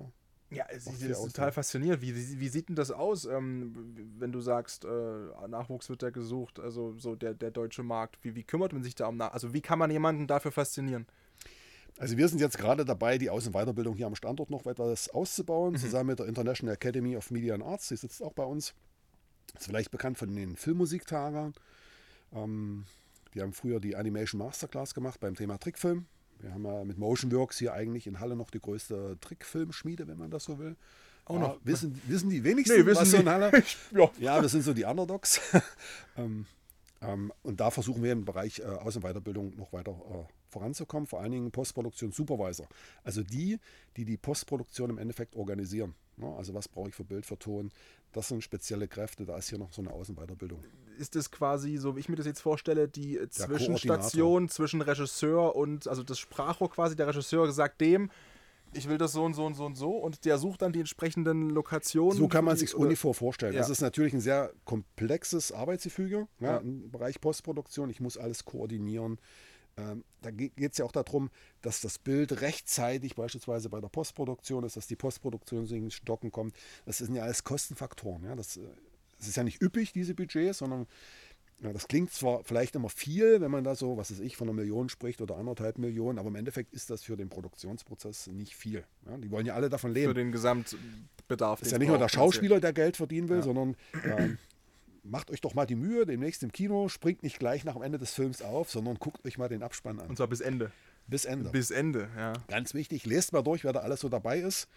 ja, es ist total faszinierend. Wie, wie sieht denn das aus, ähm, wenn du sagst, äh, Nachwuchs wird da gesucht, also so der, der deutsche Markt? Wie, wie kümmert man sich da um Nachwuchs? Also wie kann man jemanden dafür faszinieren? Also wir sind jetzt gerade dabei, die Außen- und Weiterbildung hier am Standort noch etwas auszubauen, mhm. zusammen mit der International Academy of Media and Arts. Die sitzt auch bei uns. Ist vielleicht bekannt von den Filmmusiktagen. Ähm, die haben früher die Animation Masterclass gemacht beim Thema Trickfilm. Wir haben ja mit Motionworks hier eigentlich in Halle noch die größte Trickfilmschmiede, wenn man das so will. Auch noch. Wissen, wissen die wenigsten, nee, was so in Halle? ja. ja, wir sind so die Underdogs. ähm, ähm, und da versuchen wir im Bereich äh, Aus- und Weiterbildung noch weiter äh, voranzukommen, vor allen Dingen Postproduktion Supervisor. Also die, die die Postproduktion im Endeffekt organisieren. Ne? Also was brauche ich für Bild, für Ton? Das sind spezielle Kräfte, da ist hier noch so eine Außen- und Weiterbildung ist es quasi, so wie ich mir das jetzt vorstelle, die Zwischenstation zwischen Regisseur und, also das Sprachrohr quasi, der Regisseur sagt dem, ich will das so und so und so und so und der sucht dann die entsprechenden Lokationen. So kann man sich Unifor vorstellen. Ja. Das ist natürlich ein sehr komplexes Arbeitsgefüge ja, ja. im Bereich Postproduktion. Ich muss alles koordinieren. Ähm, da geht es ja auch darum, dass das Bild rechtzeitig beispielsweise bei der Postproduktion ist, dass die Postproduktion ins Stocken kommt. Das sind ja alles Kostenfaktoren. Ja? Das, das ist ja nicht üppig, diese Budgets, sondern ja, das klingt zwar vielleicht immer viel, wenn man da so, was weiß ich, von einer Million spricht oder anderthalb Millionen, aber im Endeffekt ist das für den Produktionsprozess nicht viel. Ja, die wollen ja alle davon leben. Für den Gesamtbedarf. Das ist ja nicht nur der Schauspieler, der Geld verdienen will, ja. sondern äh, macht euch doch mal die Mühe, demnächst im Kino, springt nicht gleich nach dem Ende des Films auf, sondern guckt euch mal den Abspann an. Und zwar bis Ende. Bis Ende. Bis Ende, ja. Ganz wichtig, lest mal durch, wer da alles so dabei ist.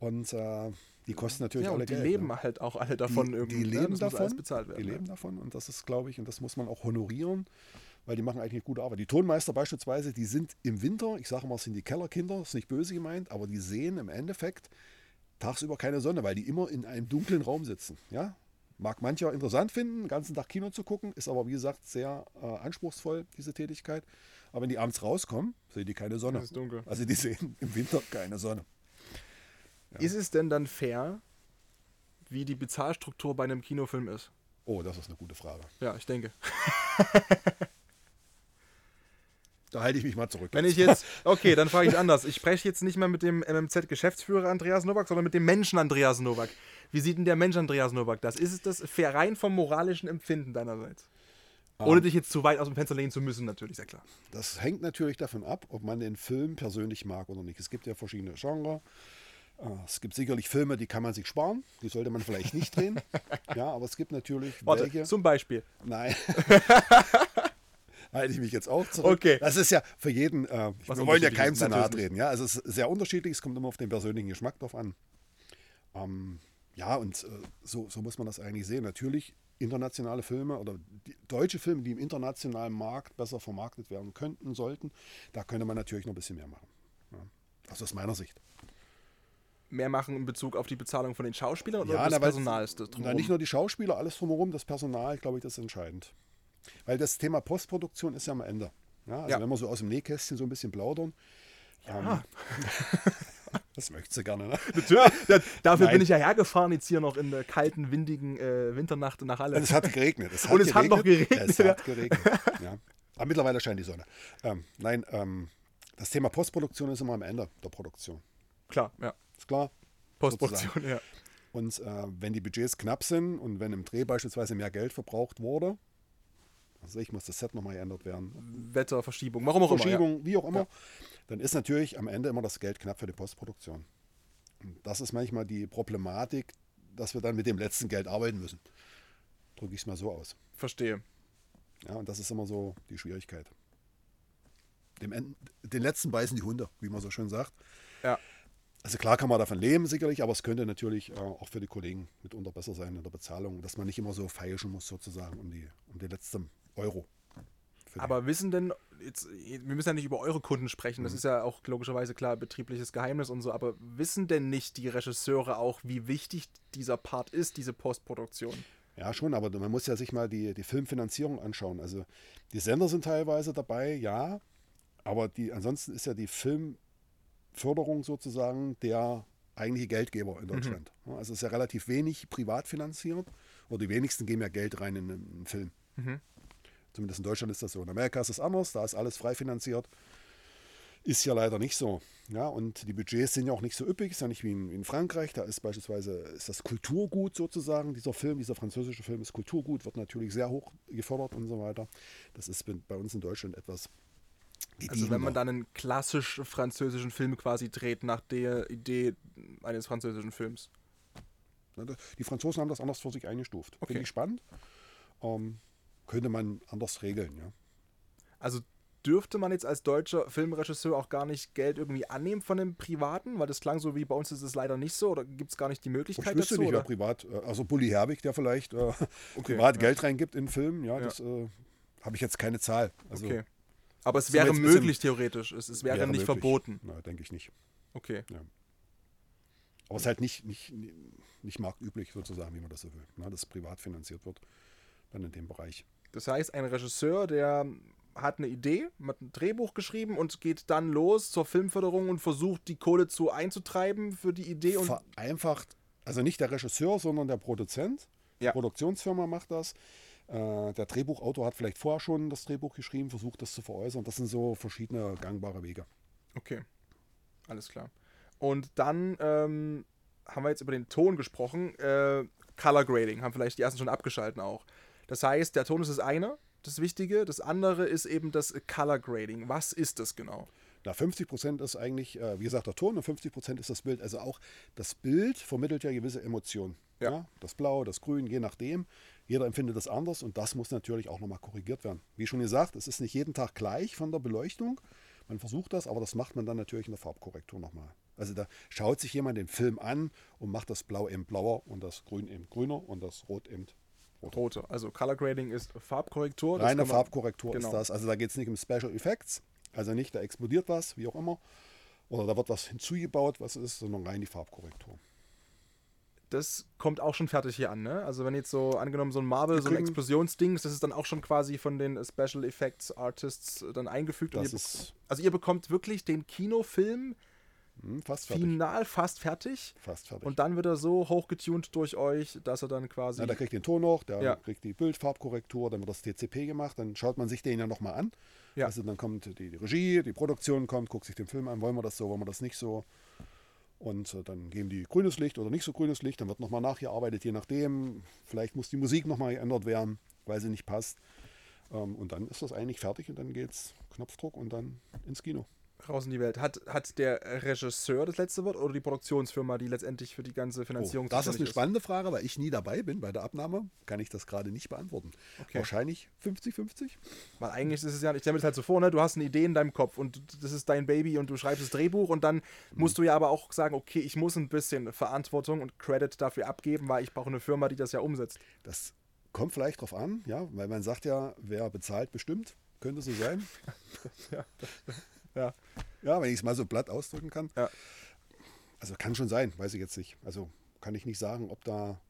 Und äh, die kosten natürlich ja, alle die Geld. Die leben ne? halt auch alle davon die, irgendwie. Die ne? leben davon. bezahlt werden, die leben davon und das ist, glaube ich, und das muss man auch honorieren, weil die machen eigentlich gute Arbeit. Die Tonmeister beispielsweise, die sind im Winter, ich sage mal, es sind die Kellerkinder, ist nicht böse gemeint, aber die sehen im Endeffekt tagsüber keine Sonne, weil die immer in einem dunklen Raum sitzen. Ja? Mag mancher interessant finden, den ganzen Tag Kino zu gucken, ist aber wie gesagt sehr äh, anspruchsvoll, diese Tätigkeit. Aber wenn die abends rauskommen, sehen die keine Sonne. Es ist dunkel. Also die sehen im Winter keine Sonne. Ja. Ist es denn dann fair, wie die Bezahlstruktur bei einem Kinofilm ist? Oh, das ist eine gute Frage. Ja, ich denke. Da halte ich mich mal zurück. Wenn ich jetzt, okay, dann frage ich anders. Ich spreche jetzt nicht mehr mit dem MMZ-Geschäftsführer Andreas Nowak, sondern mit dem Menschen Andreas Nowak. Wie sieht denn der Mensch Andreas Nowak das? Ist es das rein vom moralischen Empfinden deinerseits? Um, Ohne dich jetzt zu weit aus dem Fenster lehnen zu müssen, natürlich, sehr klar. Das hängt natürlich davon ab, ob man den Film persönlich mag oder nicht. Es gibt ja verschiedene Genres. Ah, es gibt sicherlich Filme, die kann man sich sparen, die sollte man vielleicht nicht drehen. ja, aber es gibt natürlich Warte, welche. Zum Beispiel. Nein. halte ich mich jetzt auch zurück. Okay. Das ist ja für jeden, äh, wir wollen ja keinem zu nahe treten. Ja? Also es ist sehr unterschiedlich, es kommt immer auf den persönlichen Geschmack drauf an. Ähm, ja, und äh, so, so muss man das eigentlich sehen. Natürlich internationale Filme oder deutsche Filme, die im internationalen Markt besser vermarktet werden könnten, sollten, da könnte man natürlich noch ein bisschen mehr machen. Ja. Also aus meiner Sicht mehr machen in Bezug auf die Bezahlung von den Schauspielern oder ja, das na, Personal ist das drumherum? Nicht nur die Schauspieler, alles drumherum, das Personal, glaube ich, das ist entscheidend. Weil das Thema Postproduktion ist ja am Ende. Ja, also ja. wenn wir so aus dem Nähkästchen so ein bisschen plaudern. Ja. Ähm, das möchtest du gerne, ne? Natürlich. Dafür Nein. bin ich ja hergefahren, jetzt hier noch in der kalten, windigen äh, Winternacht nach Halle. Und es hat geregnet. Es hat Und es geregnet. hat noch geregnet. Es hat geregnet. Ja. Aber mittlerweile scheint die Sonne. Ähm, nein, ähm, das Thema Postproduktion ist immer am Ende der Produktion. Klar, ja. Ist klar? Postproduktion, sozusagen. ja. Und äh, wenn die Budgets knapp sind und wenn im Dreh beispielsweise mehr Geld verbraucht wurde, also ich muss das Set nochmal geändert werden. Wetterverschiebung, warum auch Verschiebung, immer. Ja. wie auch immer. Ja. Dann ist natürlich am Ende immer das Geld knapp für die Postproduktion. Und das ist manchmal die Problematik, dass wir dann mit dem letzten Geld arbeiten müssen. Drücke ich es mal so aus. Verstehe. Ja, und das ist immer so die Schwierigkeit. Dem, den letzten beißen die Hunde, wie man so schön sagt. Ja. Also klar kann man davon leben sicherlich, aber es könnte natürlich äh, auch für die Kollegen mitunter besser sein in der Bezahlung, dass man nicht immer so feilschen muss sozusagen um die, um die letzten Euro. Aber wissen denn, jetzt, wir müssen ja nicht über eure Kunden sprechen, das mhm. ist ja auch logischerweise klar betriebliches Geheimnis und so, aber wissen denn nicht die Regisseure auch, wie wichtig dieser Part ist, diese Postproduktion? Ja, schon, aber man muss ja sich mal die, die Filmfinanzierung anschauen. Also die Sender sind teilweise dabei, ja, aber die, ansonsten ist ja die Film, Förderung sozusagen der eigentliche Geldgeber in Deutschland. Mhm. Also es ist ja relativ wenig privat finanziert oder die wenigsten geben ja Geld rein in einen Film. Mhm. Zumindest in Deutschland ist das so. In Amerika ist es anders, da ist alles frei finanziert. Ist ja leider nicht so. Ja, und die Budgets sind ja auch nicht so üppig, ist ja nicht wie in, in, Frankreich. Da ist beispielsweise ist das Kulturgut sozusagen. Dieser Film, dieser französische Film ist Kulturgut, wird natürlich sehr hoch gefördert und so weiter. Das ist bei uns in Deutschland etwas also wenn man dann einen klassisch französischen Film quasi dreht nach der Idee eines französischen Films. Die Franzosen haben das anders vor sich eingestuft. Okay. Finde ich spannend. Ähm, könnte man anders regeln, ja. Also dürfte man jetzt als deutscher Filmregisseur auch gar nicht Geld irgendwie annehmen von einem Privaten? Weil das klang so wie bei uns ist es leider nicht so oder gibt es gar nicht die Möglichkeit ich dazu? nicht, oder? wer privat, äh, also Bully Herbig, der vielleicht äh, okay, privat ja. Geld reingibt in Film, ja, ja. das äh, habe ich jetzt keine Zahl. Also, okay. Aber es wäre möglich theoretisch. Es, es wäre, wäre, nicht möglich. verboten. Nein, denke ich nicht. Okay. Ja. Aber es ist halt nicht, nicht, nicht marktüblich sozusagen, wie man das so will. Na, dass privat finanziert wird, dann in dem Bereich. Das heißt, ein Regisseur, der hat eine Idee, hat ein Drehbuch geschrieben und geht dann los zur Filmförderung und versucht, die Kohle zu einzutreiben für die Idee. Und Vereinfacht, also nicht der Regisseur, sondern der Produzent. Ja. Die Produktionsfirma macht das Äh, der Drehbuchautor hat vielleicht vorher schon das Drehbuch geschrieben, versucht das zu veräußern. Das sind so verschiedene gangbare Wege. Okay, alles klar. Und dann ähm, haben wir jetzt über den Ton gesprochen. Äh, Color Grading haben vielleicht die ersten schon abgeschalten auch. Das heißt, der Ton ist das eine, das Wichtige. Das andere ist eben das Color Grading. Was ist das genau? Na, 50 Prozent ist eigentlich, äh, wie gesagt, der Ton und 50 Prozent ist das Bild. Also auch das Bild vermittelt ja gewisse Emotionen. Ja. ja. Das Blau, das Grün, je nachdem. Jeder empfindet das anders und das muss natürlich auch nochmal korrigiert werden. Wie schon gesagt, es ist nicht jeden Tag gleich von der Beleuchtung. Man versucht das, aber das macht man dann natürlich in der Farbkorrektur nochmal. Also da schaut sich jemand den Film an und macht das Blau eben blauer und das Grün eben grüner und das Rot eben roter. roter. Also Color Grading ist Farbkorrektur. Reine Farbkorrektur genau. ist das. Also da geht es nicht um Special Effects, also nicht, da explodiert was, wie auch immer, oder da wird was hinzugebaut, was ist, sondern rein die Farbkorrektur das kommt auch schon fertig hier an, ne? Also wenn jetzt so, angenommen, so ein Marvel, so ein Explosionsding, das ist dann auch schon quasi von den Special Effects Artists dann eingefügt. Das ist also ihr bekommt wirklich den Kinofilm fast fertig. final fast fertig. Fast fertig. Und dann wird er so hochgetunt durch euch, dass er dann quasi. Ja, der kriegt den Ton noch, der ja. kriegt die Bildfarbkorrektur, dann wird das TCP gemacht, dann schaut man sich den ja nochmal an. Ja. Also dann kommt die, die Regie, die Produktion kommt, guckt sich den Film an, wollen wir das so, wollen wir das nicht so. Und äh, dann geben die grünes Licht oder nicht so grünes Licht, dann wird nochmal nachgearbeitet, je nachdem. Vielleicht muss die Musik nochmal geändert werden, weil sie nicht passt. Ähm, und dann ist das eigentlich fertig und dann geht's Knopfdruck und dann ins Kino raus in die Welt. Hat, hat der Regisseur das letzte Wort oder die Produktionsfirma, die letztendlich für die ganze Finanzierung oh, Das ist eine spannende Frage, weil ich nie dabei bin bei der Abnahme, kann ich das gerade nicht beantworten. Okay. Wahrscheinlich 50-50. Weil eigentlich ist es ja, ich stelle mir das halt so vor, ne? du hast eine Idee in deinem Kopf und das ist dein Baby und du schreibst das Drehbuch und dann mhm. musst du ja aber auch sagen, okay, ich muss ein bisschen Verantwortung und Credit dafür abgeben, weil ich brauche eine Firma, die das ja umsetzt. Das kommt vielleicht drauf an, ja, weil man sagt ja, wer bezahlt, bestimmt. Könnte so sein. ja, das, ja. Ja, wenn ich es mal so platt ausdrücken kann. Ja. Also kann schon sein, weiß ich jetzt nicht. Also kann ich nicht sagen, ob da.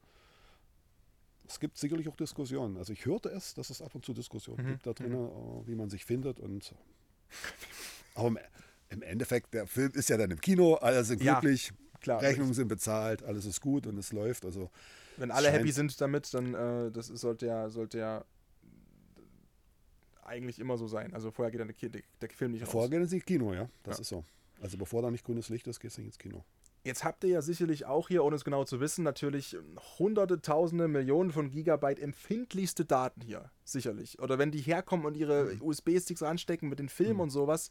Es gibt sicherlich auch Diskussionen. Also ich hörte es, dass es ab und zu Diskussionen mhm. gibt da drin, mhm. wie man sich findet. Und aber im Endeffekt, der Film ist ja dann im Kino, alle sind glücklich, ja, klar, Rechnungen sind bezahlt, alles ist gut und es läuft. Also wenn alle happy sind damit, dann äh, das sollte ja, sollte ja eigentlich immer so sein. Also vorher geht dann der, der, Film nicht raus. Vorher geht es ins Kino, ja. Das ja. ist so. Also bevor da nicht grünes Licht ist, geht es nicht ins Kino. Jetzt habt ihr ja sicherlich auch hier, ohne es genau zu wissen, natürlich hunderte, tausende, Millionen von Gigabyte empfindlichste Daten hier. Sicherlich. Oder wenn die herkommen und ihre mhm. USB-Sticks ranstecken mit den Filmen mhm. und sowas.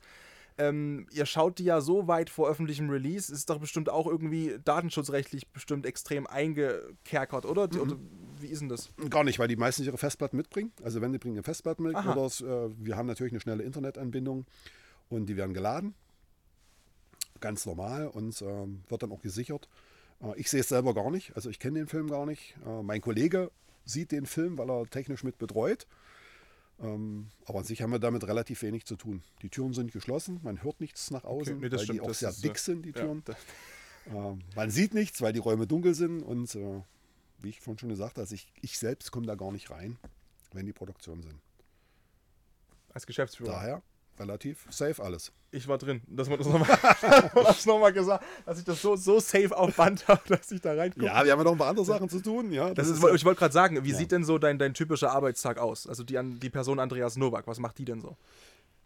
Ähm, ihr schaut die ja so weit vor öffentlichem Release, ist doch bestimmt auch irgendwie datenschutzrechtlich bestimmt extrem eingekerkert, oder? Mhm. oder wie ist denn das? Gar nicht, weil die meistens ihre Festplatten mitbringen. Also wenn die bringen eine Festplatte mit, Aha. oder äh, wir haben natürlich eine schnelle Internetanbindung und die werden geladen. Ganz normal und äh, wird dann auch gesichert. Äh, ich sehe es selber gar nicht, also ich kenne den Film gar nicht. Äh, mein Kollege sieht den Film, weil er technisch mit betreut. Ähm, aber an sich haben wir damit relativ wenig zu tun. Die Türen sind geschlossen, man hört nichts nach außen, okay, nee, weil stimmt, die auch sehr dick sind, die Türen. Ja, äh, man sieht nichts, weil die Räume dunkel sind und äh, wie ich vorhin schon gesagt habe, also ich, ich selbst komme da gar nicht rein, wenn die Produktionen sind. Als Geschäftsführer? Daher relativ safe alles. Ich war drin. Dass man das nochmal noch gesagt, dass ich das so, so safe auf Band habe, dass ich da reinkomme. Ja, wir haben ja noch ein paar andere Sachen zu tun. Ja, das, das ist, ist, ich wollte gerade sagen, wie ja. sieht denn so dein, dein typischer Arbeitstag aus? Also die, die Person Andreas Nowak, was macht die denn so?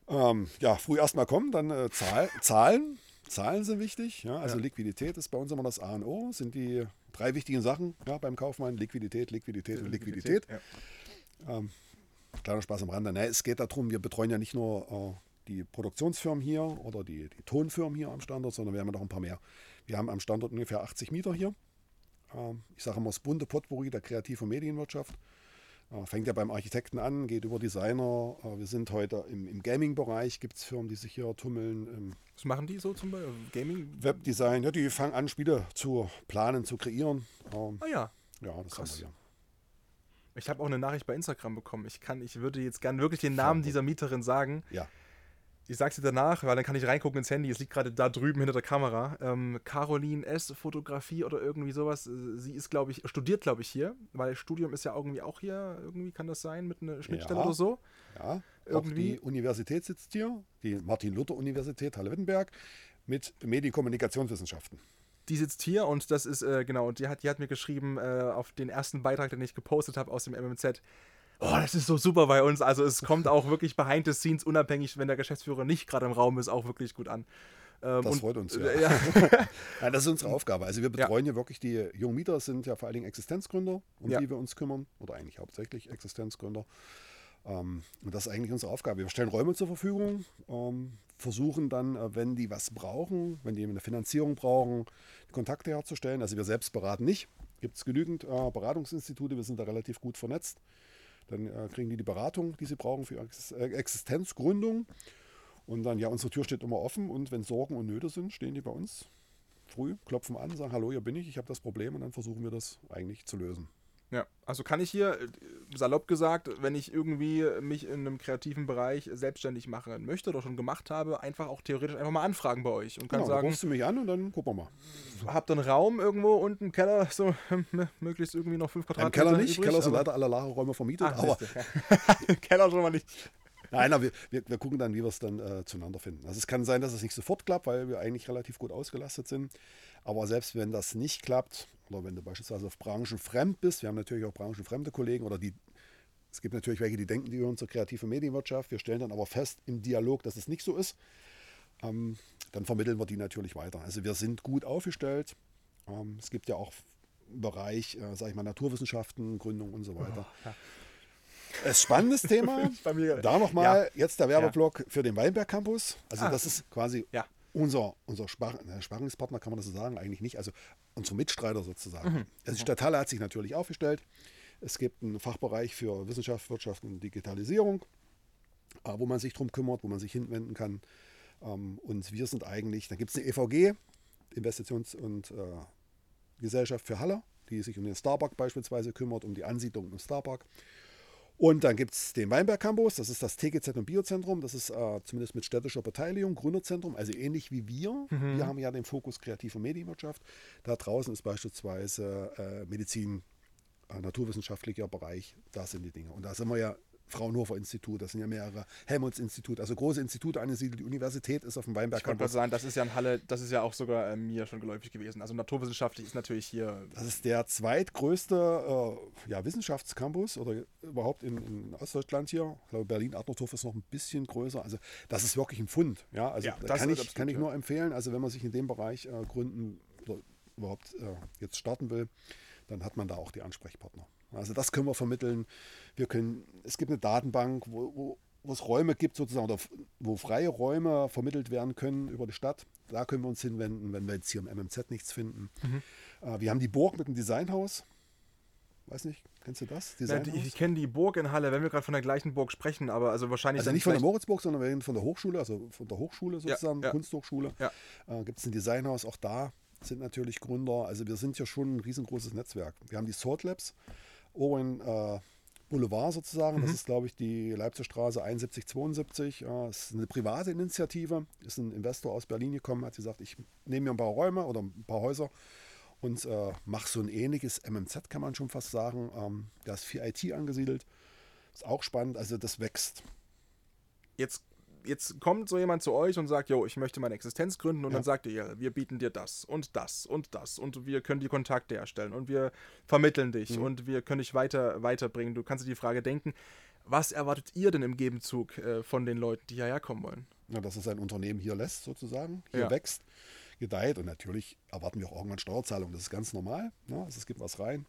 Ähm, ja, früh erstmal kommen, dann äh, Zahl, Zahlen. Zahlen sind wichtig. Ja? Also ja. Liquidität ist bei uns immer das A und O, sind die drei wichtigen Sachen ja, beim Kaufmann: Liquidität, Liquidität und Liquidität. Ja. ähm, kleiner Spaß am Rande. Ne, es geht darum, wir betreuen ja nicht nur äh, die Produktionsfirmen hier oder die, die Tonfirmen hier am Standort, sondern wir haben ja noch ein paar mehr. Wir haben am Standort ungefähr 80 Mieter hier. Ähm, ich sage immer das bunte Potpourri der kreativen Medienwirtschaft. Äh, fängt ja beim Architekten an, geht über Designer. Äh, wir sind heute im, im Gaming-Bereich, gibt es Firmen, die sich hier tummeln. Ähm, Was machen die so zum Beispiel? Gaming? Webdesign, ja, die fangen an, Spiele zu planen, zu kreieren. Ähm, ah ja. Ja, das Krass. haben wir hier. Ich habe auch eine Nachricht bei Instagram bekommen. Ich kann, ich würde jetzt gerne wirklich den Namen dieser Mieterin sagen. Ja. Ich sag's dir danach, weil dann kann ich reingucken ins Handy. Es liegt gerade da drüben hinter der Kamera. Ähm, Caroline S. Fotografie oder irgendwie sowas. Sie ist, glaube ich, studiert, glaube ich, hier, weil Studium ist ja irgendwie auch hier. Irgendwie kann das sein mit einer Schnittstelle ja, oder so. Ja, irgendwie. die Universität sitzt hier, die Martin-Luther-Universität Halle-Wittenberg mit Medienkommunikationswissenschaften. Die sitzt hier und das ist, äh, genau, und die hat, die hat mir geschrieben, äh, auf den ersten Beitrag, den ich gepostet habe aus dem MMZ, Oh, das ist so super bei uns. Also es kommt auch wirklich behind the scenes, unabhängig, wenn der Geschäftsführer nicht gerade im Raum ist, auch wirklich gut an. Ähm, das freut uns, ja. ja. ja. Das ist unsere Aufgabe. Also wir betreuen ja. ja wirklich die jungen Mieter, sind ja vor allen Dingen Existenzgründer, um die wir uns kümmern, oder eigentlich hauptsächlich Existenzgründer. Ähm, und das ist eigentlich unsere Aufgabe. Wir stellen Räume zur Verfügung, ähm, versuchen dann, äh, wenn die was brauchen, wenn die eine Finanzierung brauchen, Kontakte herzustellen. Also wir selbst beraten nicht. Gibt es genügend äh, Beratungsinstitute, wir sind da relativ gut vernetzt. Dann äh, kriegen die die Beratung, die sie brauchen für äh, Existenzgründung. Und dann, ja, unsere Tür steht immer offen und wenn Sorgen und Nöte sind, stehen die bei uns früh, klopfen an, sagen, hallo, hier bin ich, ich habe das Problem und dann versuchen wir das eigentlich zu lösen. Ja, also kann ich hier, äh, salopp gesagt, wenn ich irgendwie mich in einem kreativen Bereich selbstständig machen möchte oder schon gemacht habe, einfach auch theoretisch einfach mal anfragen bei euch und kann genau, sagen. rufst du mich an und dann gucken wir mal. Habt ihr einen Raum irgendwo unten im Keller, so möglichst irgendwie noch 5 Quadratmeter? Im Keller nicht, übrig, Keller sind leider alle Lagerräume vermietet, Ach, aber. Keller schon mal nicht. Nein, aber wir, wir, wir, gucken dann, wie wir es dann äh, zueinander finden. Also es kann sein, dass es nicht sofort klappt, weil wir eigentlich relativ gut ausgelastet sind. Aber selbst wenn das nicht klappt, oder wenn du beispielsweise auf Branchen fremd bist, wir haben natürlich auch branchenfremde Kollegen oder die, es gibt natürlich welche, die denken, die gehören zur kreativen Medienwirtschaft. Wir stellen dann aber fest im Dialog, dass es nicht so ist. Ähm, dann vermitteln wir die natürlich weiter. Also wir sind gut aufgestellt. Ähm, es gibt ja auch im Bereich, äh, sage ich mal, Naturwissenschaften, Gründung und so weiter. Oh, ja. Es spannendes Thema. da nochmal ja. jetzt der Werbeblock ja. für den Weinberg Campus. Also ah. das ist quasi ja. Unser, unser Spar Sparringspartner, kann man das so sagen, eigentlich nicht. Also unsere Mitstreiter sozusagen. Mhm. Also die Stadthalle hat sich natürlich aufgestellt. Es gibt einen Fachbereich für Wissenschaft, Wirtschaft und Digitalisierung, äh, wo man sich darum kümmert, wo man sich hinwenden kann. Ähm, und wir sind eigentlich, da gibt es eine EVG, Investitions- und äh, Gesellschaft für Halle, die sich um den Starbuck beispielsweise kümmert, um die Ansiedlung im Starbuck. Und dann gibt es den Weinberg Campus, das ist das TGZ und Biozentrum, das ist äh, zumindest mit städtischer Beteiligung, Gründerzentrum, also ähnlich wie wir. Mhm. Wir haben ja den Fokus kreative Medienwirtschaft. Da draußen ist beispielsweise äh, Medizin, äh, naturwissenschaftlicher Bereich, da sind die Dinge. Und da sind wir ja Fraunhofer Institut, das sind ja mehrere, Helmholtz Institut, also große Institute angesiedelt. Die Universität ist auf dem Weinberg. Ich wollte sagen, das ist ja in Halle, das ist ja auch sogar äh, mir schon geläufig gewesen. Also naturwissenschaftlich ist natürlich hier. Das ist der zweitgrößte äh, ja, Wissenschaftscampus oder überhaupt in, in, Ostdeutschland hier. Ich glaube, Berlin-Adlertorf ist noch ein bisschen größer. Also das ist wirklich ein Fund. Ja, also ja, kann, ich, absolut, kann ich nur empfehlen. Also wenn man sich in dem Bereich äh, gründen oder überhaupt äh, jetzt starten will, dann hat man da auch die Ansprechpartner. Also das können wir vermitteln. Wir können, es gibt eine Datenbank, wo, wo, wo es Räume gibt sozusagen, oder wo freie Räume vermittelt werden können über die Stadt. Da können wir uns hinwenden, wenn wir jetzt hier im MMZ nichts finden. Mhm. Äh, wir haben die Burg mit dem Designhaus. Weiß nicht, kennst du das? Ja, ich kenne die Burg in Halle, wenn wir gerade von der gleichen Burg sprechen, aber also wahrscheinlich. Also nicht von der Moritzburg, sondern wir reden von der Hochschule, also von der Hochschule sozusagen, ja, ja. Kunsthochschule. Äh, gibt es ein Designhaus, auch da sind natürlich Gründer. Also wir sind ja schon ein riesengroßes Netzwerk. Wir haben die Sword Labs, Owen äh, Boulevard sozusagen. Mhm. Das ist, glaube ich, die Leipzigstraße 7172. Äh, das ist eine private Initiative. Ist ein Investor aus Berlin gekommen, hat gesagt, ich nehme mir ein paar Räume oder ein paar Häuser und äh, mache so ein ähnliches MMZ, kann man schon fast sagen. Ähm, da ist viel IT angesiedelt. Ist auch spannend. Also das wächst. Jetzt jetzt kommt so jemand zu euch und sagt, jo, ich möchte meine Existenz gründen und ja. dann sagt ihr, wir bieten dir das und das und das und wir können die Kontakte erstellen und wir vermitteln dich mhm. und wir können dich weiter weiterbringen. Du kannst dir die Frage denken, was erwartet ihr denn im Gegenzug äh, von den Leuten, die hierher kommen wollen? Ja, dass es ein Unternehmen hier lässt, sozusagen, hier ja. wächst, gedeiht und natürlich erwarten wir auch irgendwann Steuerzahlung. Das ist ganz normal. Ne? Also es gibt was rein.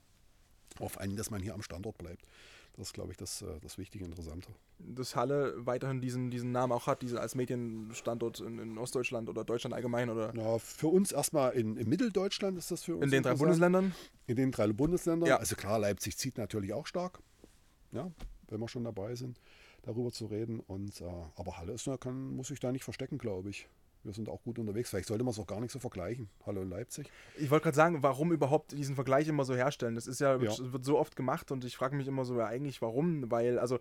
Auf einen, dass man hier am Standort bleibt. Das ist, glaube ich, das, äh, das Wichtige, Interessante. Dass Halle weiterhin diesen, diesen Namen auch hat, diese als Medienstandort in, in Ostdeutschland oder Deutschland allgemein? Oder? Ja, für uns erstmal in, in Mitteldeutschland ist das für uns. In den drei Bundesländern? In den drei Bundesländern. Ja. Also klar, Leipzig zieht natürlich auch stark, ja, wenn wir schon dabei sind, darüber zu reden. Und, äh, aber Halle ist, kann, muss sich da nicht verstecken, glaube ich wir sind auch gut unterwegs. Vielleicht sollte man es auch gar nicht so vergleichen. Hallo in Leipzig. Ich wollte gerade sagen, warum überhaupt diesen Vergleich immer so herstellen? Das ist ja, ja. wird so oft gemacht und ich frage mich immer so, ja, eigentlich warum? Weil, also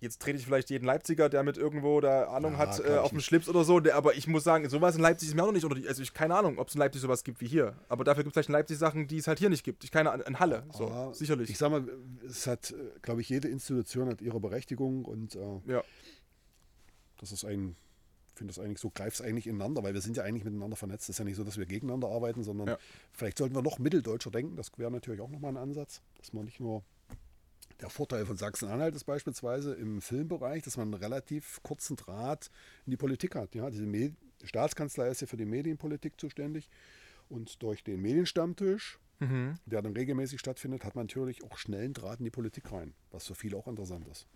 Jetzt trete ich vielleicht jeden Leipziger, der mit irgendwo der Ahnung ja, hat, äh, auf dem Schlips oder so. Der, aber ich muss sagen, sowas in Leipzig ist mir auch noch nicht. Oder also ich keine Ahnung, ob es in Leipzig sowas gibt wie hier. Aber dafür gibt es vielleicht in Leipzig Sachen, die es halt hier nicht gibt. Ich keine in Halle. So, aber sicherlich. Ich sag mal, es hat, äh, glaube ich, jede Institution hat ihre Berechtigung und äh, ja. das ist ein finde das eigentlich so, greift es eigentlich ineinander, weil wir sind ja eigentlich miteinander vernetzt. Es ist ja nicht so, dass wir gegeneinander arbeiten, sondern ja. vielleicht sollten wir noch mitteldeutscher denken. Das wäre natürlich auch nochmal ein Ansatz, dass man nicht nur der Vorteil von Sachsen-Anhalt ist beispielsweise im Filmbereich, dass man einen relativ kurzen Draht in die Politik hat. Ja, diese Med Staatskanzlei ist ja für die Medienpolitik zuständig. Und durch den Medienstammtisch, mhm. der dann regelmäßig stattfindet, hat man natürlich auch schnellen Draht in die Politik rein, was für viele auch interessant ist.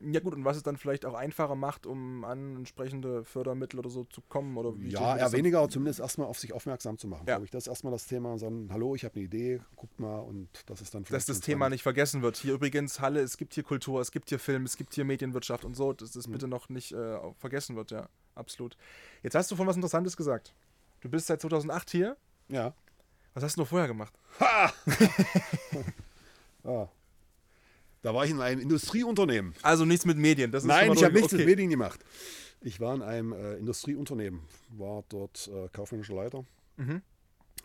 Ja gut, und was es dann vielleicht auch einfacher macht, um an entsprechende Fördermittel oder so zu kommen? Oder wie ja, eher weniger, aber zumindest erstmal auf sich aufmerksam zu machen. Ja. Ich, das ist erstmal das Thema, sagen, hallo, ich habe eine Idee, guckt mal und das ist dann Dass das Thema nicht vergessen wird. Hier übrigens, Halle, es gibt hier Kultur, es gibt hier Film, es gibt hier Medienwirtschaft und so, dass das mhm. bitte noch nicht äh, vergessen wird, ja, absolut. Jetzt hast du von was Interessantes gesagt. Du bist seit 2008 hier. Ja. Was hast du noch vorher gemacht? Ha! ah. Da war ich in einem Industrieunternehmen. Also nichts mit Medien. Nein, ich habe nichts okay. mit Medien gemacht. Ich war in einem äh, Industrieunternehmen, war dort äh, kaufmännischer Leiter. Mhm.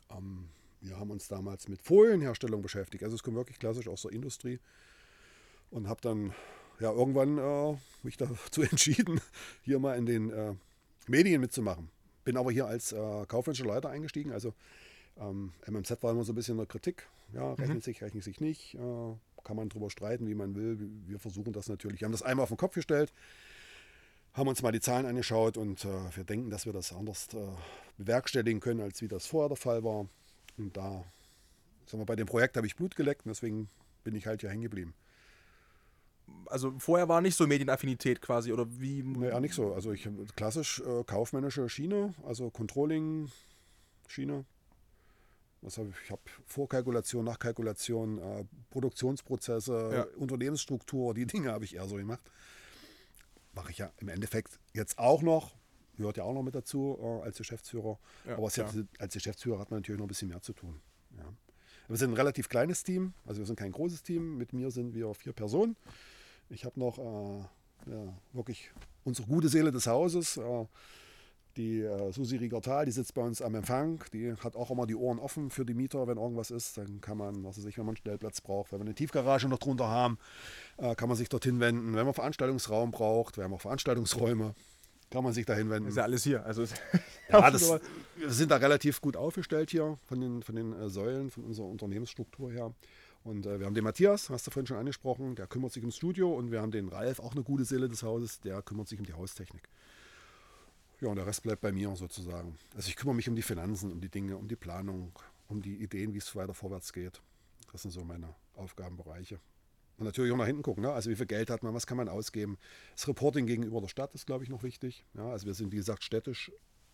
Ähm, wir haben uns damals mit Folienherstellung beschäftigt. Also es kommt wirklich klassisch aus der Industrie. Und habe dann ja irgendwann äh, mich dazu entschieden, hier mal in den äh, Medien mitzumachen. Bin aber hier als äh, kaufmännischer Leiter eingestiegen. Also ähm, MMZ war immer so ein bisschen in der Kritik. Ja, rechnet mhm. sich, rechnet sich nicht. Äh, kann man darüber streiten, wie man will. Wir versuchen das natürlich. Wir haben das einmal auf den Kopf gestellt, haben uns mal die Zahlen angeschaut und äh, wir denken, dass wir das anders äh, bewerkstelligen können, als wie das vorher der Fall war. Und da, sagen wir, bei dem Projekt habe ich Blut geleckt und deswegen bin ich halt hier hängen geblieben. Also vorher war nicht so Medienaffinität quasi oder wie? Naja, nicht so. Also ich klassisch äh, kaufmännische Schiene, also Controlling Schiene, was hab ich ich habe Vorkalkulation, Nachkalkulation, äh, Produktionsprozesse, ja. Unternehmensstruktur, die Dinge habe ich eher so gemacht. Mache ich ja im Endeffekt jetzt auch noch, gehört ja auch noch mit dazu äh, als Geschäftsführer. Ja, Aber ja. als Geschäftsführer hat man natürlich noch ein bisschen mehr zu tun. Wir sind ein relativ kleines Team, also wir sind kein großes Team. Mit mir sind wir vier Personen. Ich habe noch äh, wirklich unsere gute Seele des Hauses. Die äh, Susi Rigertal, die sitzt bei uns am Empfang, die hat auch immer die Ohren offen für die Mieter, wenn irgendwas ist. Dann kann man, was weiß ich, wenn man einen Stellplatz braucht, wenn wir eine Tiefgarage noch drunter haben, äh, kann man sich dorthin wenden. Wenn man Veranstaltungsraum braucht, wir haben auch Veranstaltungsräume, kann man sich dahin wenden. Ist ja alles hier. Also ja, das, wir sind da relativ gut aufgestellt hier von den, von den äh, Säulen, von unserer Unternehmensstruktur her. Und äh, wir haben den Matthias, hast du vorhin schon angesprochen, der kümmert sich ums Studio. Und wir haben den Ralf, auch eine gute Seele des Hauses, der kümmert sich um die Haustechnik. Ja, und der Rest bleibt bei mir sozusagen. Also ich kümmere mich um die Finanzen, um die Dinge, um die Planung, um die Ideen, wie es weiter vorwärts geht. Das sind so meine Aufgabenbereiche. Und natürlich auch nach hinten gucken, ne? also wie viel Geld hat man, was kann man ausgeben. Das Reporting gegenüber der Stadt ist, glaube ich, noch wichtig. Ja, also wir sind, wie gesagt, städtisch,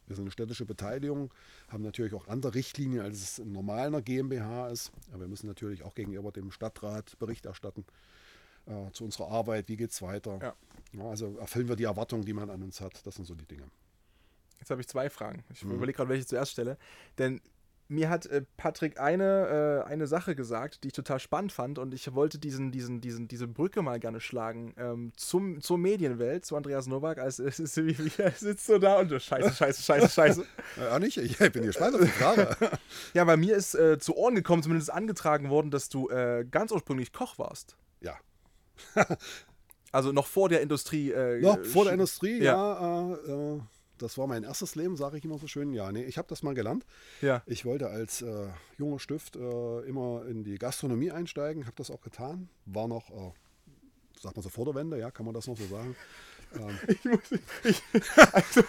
wir sind eine städtische Beteiligung, haben natürlich auch andere Richtlinien, als es in normaler GmbH ist. Aber wir müssen natürlich auch gegenüber dem Stadtrat Bericht erstatten äh, zu unserer Arbeit, wie geht es weiter. Ja. Ja, also erfüllen wir die Erwartungen, die man an uns hat. Das sind so die Dinge. Jetzt habe ich zwei Fragen. Ich mhm. überlege gerade, welche ich zuerst stelle. Denn mir hat äh, Patrick eine, äh, eine Sache gesagt, die ich total spannend fand und ich wollte diesen, diesen, diesen, diese Brücke mal gerne schlagen ähm, zum, zur Medienwelt, zu Andreas Nowak, als es ist, wie, wie er sitzt so da und du scheiße, scheiße, scheiße, scheiße. ja, nicht, ich bin gespannt auf die Frage. ja, bei mir ist äh, zu Ohren gekommen, zumindest angetragen worden, dass du äh, ganz ursprünglich Koch warst. Ja. also noch vor der Industrie. Äh, noch vor der Industrie, ja. ja äh, das war mein erstes Leben, sage ich immer so schön. Ja, nee, ich habe das mal gelernt. Ja. Ich wollte als äh, junger Stift äh, immer in die Gastronomie einsteigen, habe das auch getan. War noch, äh, sagt man so vor der Wende, ja, kann man das noch so sagen. Ähm. Ich, muss, ich, also,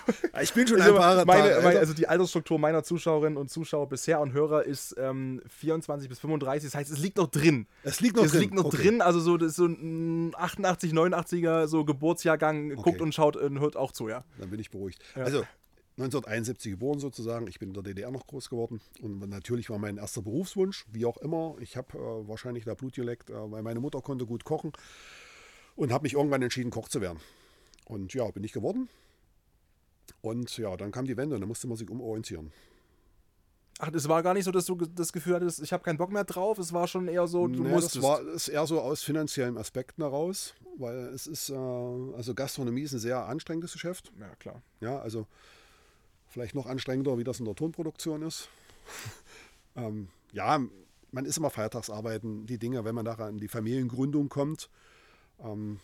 ich, bin schon also ein paar meine, meine, Also die Altersstruktur meiner Zuschauerinnen und Zuschauer bisher und Hörer ist ähm, 24 bis 35. Das heißt, es liegt noch drin. Es liegt noch es drin. liegt noch okay. drin. Also so, das ist so ein 88, 89er so Geburtsjahrgang, okay. guckt und schaut und hört auch zu, ja. Dann bin ich beruhigt. Ja. Also 1971 geboren sozusagen. Ich bin in der DDR noch groß geworden. Und natürlich war mein erster Berufswunsch, wie auch immer. Ich habe äh, wahrscheinlich da Blutdialekt, äh, weil meine Mutter konnte gut kochen. Und habe mich irgendwann entschieden, Koch zu werden. Und ja, bin ich geworden. Und ja, dann kam die Wende und dann musste man sich umorientieren. Ach, es war gar nicht so, dass du das Gefühl hattest, ich habe keinen Bock mehr drauf. Es war schon eher so, du nee, musstest. Das war eher so aus finanziellen Aspekten heraus, weil es ist, äh, also Gastronomie ist ein sehr anstrengendes Geschäft. Ja, klar. Ja, also vielleicht noch anstrengender, wie das in der Tonproduktion ist. ähm, ja, man ist immer Feiertagsarbeiten, die Dinge, wenn man nachher in die Familiengründung kommt. Ähm,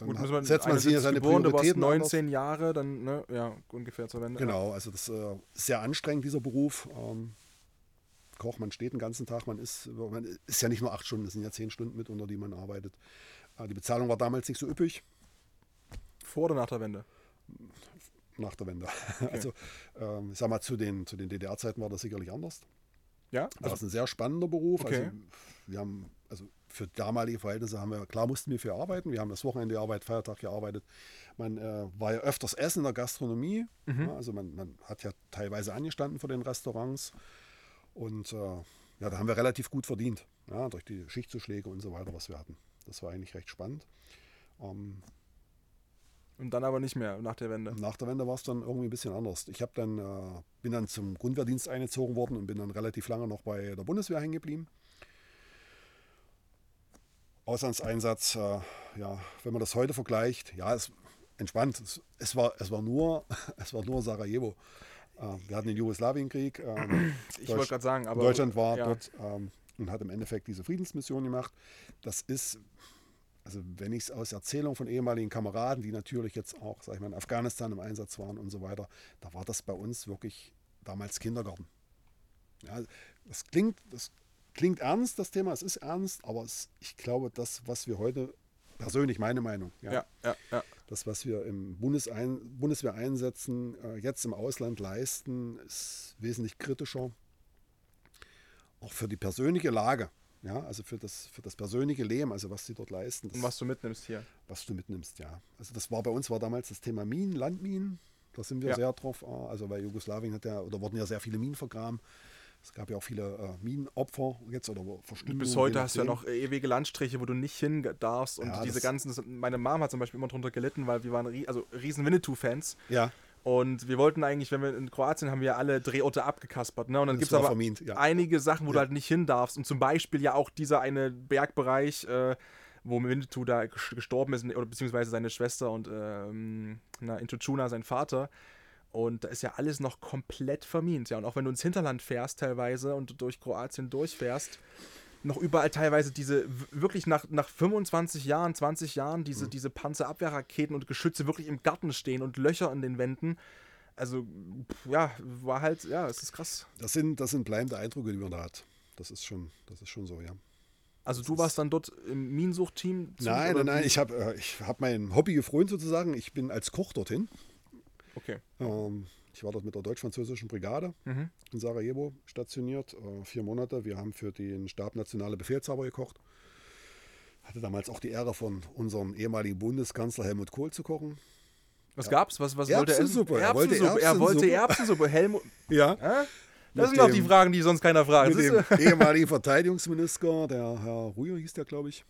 dann Gut, man, setzt man sich seine geboren, Prioritäten du warst 19 anders. Jahre, dann, ne, ja, ungefähr zur Wende. Genau, also das äh, ist sehr anstrengend, dieser Beruf. Ähm, Koch, man steht den ganzen Tag, man ist, man ist ja nicht nur acht Stunden, es sind ja zehn Stunden mit, unter die man arbeitet. Äh, die Bezahlung war damals nicht so üppig. Vor oder nach der Wende? Nach der Wende. Okay. Also, ähm, ich sag mal, zu den, zu den DDR-Zeiten war das sicherlich anders. Ja? Also, das ist ein sehr spannender Beruf. Okay. Also, wir haben, also für damalige Verhältnisse haben wir, klar mussten wir viel arbeiten. Wir haben das Wochenende gearbeitet, Feiertag gearbeitet. Man äh, war ja öfters essen in der Gastronomie. Mhm. Ja, also man, man, hat ja teilweise angestanden vor den Restaurants. Und äh, ja, da haben wir relativ gut verdient. Ja, durch die Schichtzuschläge und so weiter, was wir hatten. Das war eigentlich recht spannend. Ähm, und dann aber nicht mehr nach der Wende. Nach der Wende war es dann irgendwie ein bisschen anders. Ich dann, äh, bin dann zum Grundwehrdienst eingezogen worden und bin dann relativ lange noch bei der Bundeswehr hängen geblieben. Auslandseinsatz, äh, ja, wenn man das heute vergleicht, ja, es entspannt. Es, es, war, es, war, nur, es war nur Sarajevo. Äh, wir hatten den Jugoslawienkrieg. Ähm, ich wollte gerade sagen, aber. Deutschland war ja. dort ähm, und hat im Endeffekt diese Friedensmission gemacht. Das ist, also wenn ich es aus Erzählung von ehemaligen Kameraden, die natürlich jetzt auch, sag ich mal, in Afghanistan im Einsatz waren und so weiter, da war das bei uns wirklich damals Kindergarten. Ja, das klingt, das klingt ernst, das Thema, es ist ernst, aber es, ich glaube, das, was wir heute, persönlich meine Meinung, ja, ja, ja, ja. das, was wir im Bundesein, Bundeswehr einsetzen, äh, jetzt im Ausland leisten, ist wesentlich kritischer. Auch für die persönliche Lage, ja, also für das, für das persönliche Leben, also was sie dort leisten. Das, Und was du mitnimmst hier. Was du mitnimmst, ja. Also das war bei uns war damals das Thema Minen, Landminen. Da sind wir ja. sehr drauf. Äh, also weil Jugoslawien hat ja, oder wurden ja sehr viele Minen vergraben. Es gab ja auch viele äh, Minenopfer jetzt oder Verstümmelungen. Bis heute hast du ja noch ewige Landstriche, wo du nicht hin darfst. Und ja, diese ganzen, meine Mom hat zum Beispiel immer drunter gelitten, weil wir waren also riesen Winnetou-Fans. Ja. Und wir wollten eigentlich, wenn wir in Kroatien haben wir alle Drehorte abgekaspert. Ne? Und dann gibt es aber vermint, ja. einige Sachen, wo ja. du halt nicht hin darfst. Und zum Beispiel ja auch dieser eine Bergbereich, äh, wo Winnetou da gestorben ist, oder beziehungsweise seine Schwester und ähm, na, Intuchuna, sein Vater. Und da ist ja alles noch komplett vermint. Ja, und auch wenn du ins Hinterland fährst teilweise und durch Kroatien durchfährst, noch überall teilweise diese, wirklich nach, nach 25 Jahren, 20 Jahren, diese, mhm. diese Panzerabwehrraketen und Geschütze wirklich im Garten stehen und Löcher in den Wänden. Also, ja, war halt, ja, es ist krass. Das sind, das sind bleibende Eindrücke, die man da hat. Das ist schon, das ist schon so, ja. Also du warst dann dort im Minensuchteam? Nein, nein, nein, ich habe äh, ich hab mein Hobby gefreut sozusagen. Ich bin als Koch dorthin. Okay. Ähm, ich war dort mit der deutsch-französischen Brigade mhm. in Sarajevo stationiert, äh, vier Monate. Wir haben für den Stab Nationale Befehlshaber gekocht. Hatte damals auch die Ehre von unserem ehemaligen Bundeskanzler Helmut Kohl zu kochen. Was ja. gab's? Was, was wollte er? Erbsensuppe. Er wollte Erbsensuppe. Er wollte Erbsensuppe. Helmut. ja. Äh? Das sind doch die Fragen, die sonst keiner fragt. Mit dem ehemaligen Verteidigungsminister, der Herr Rühr hieß der, glaube ich.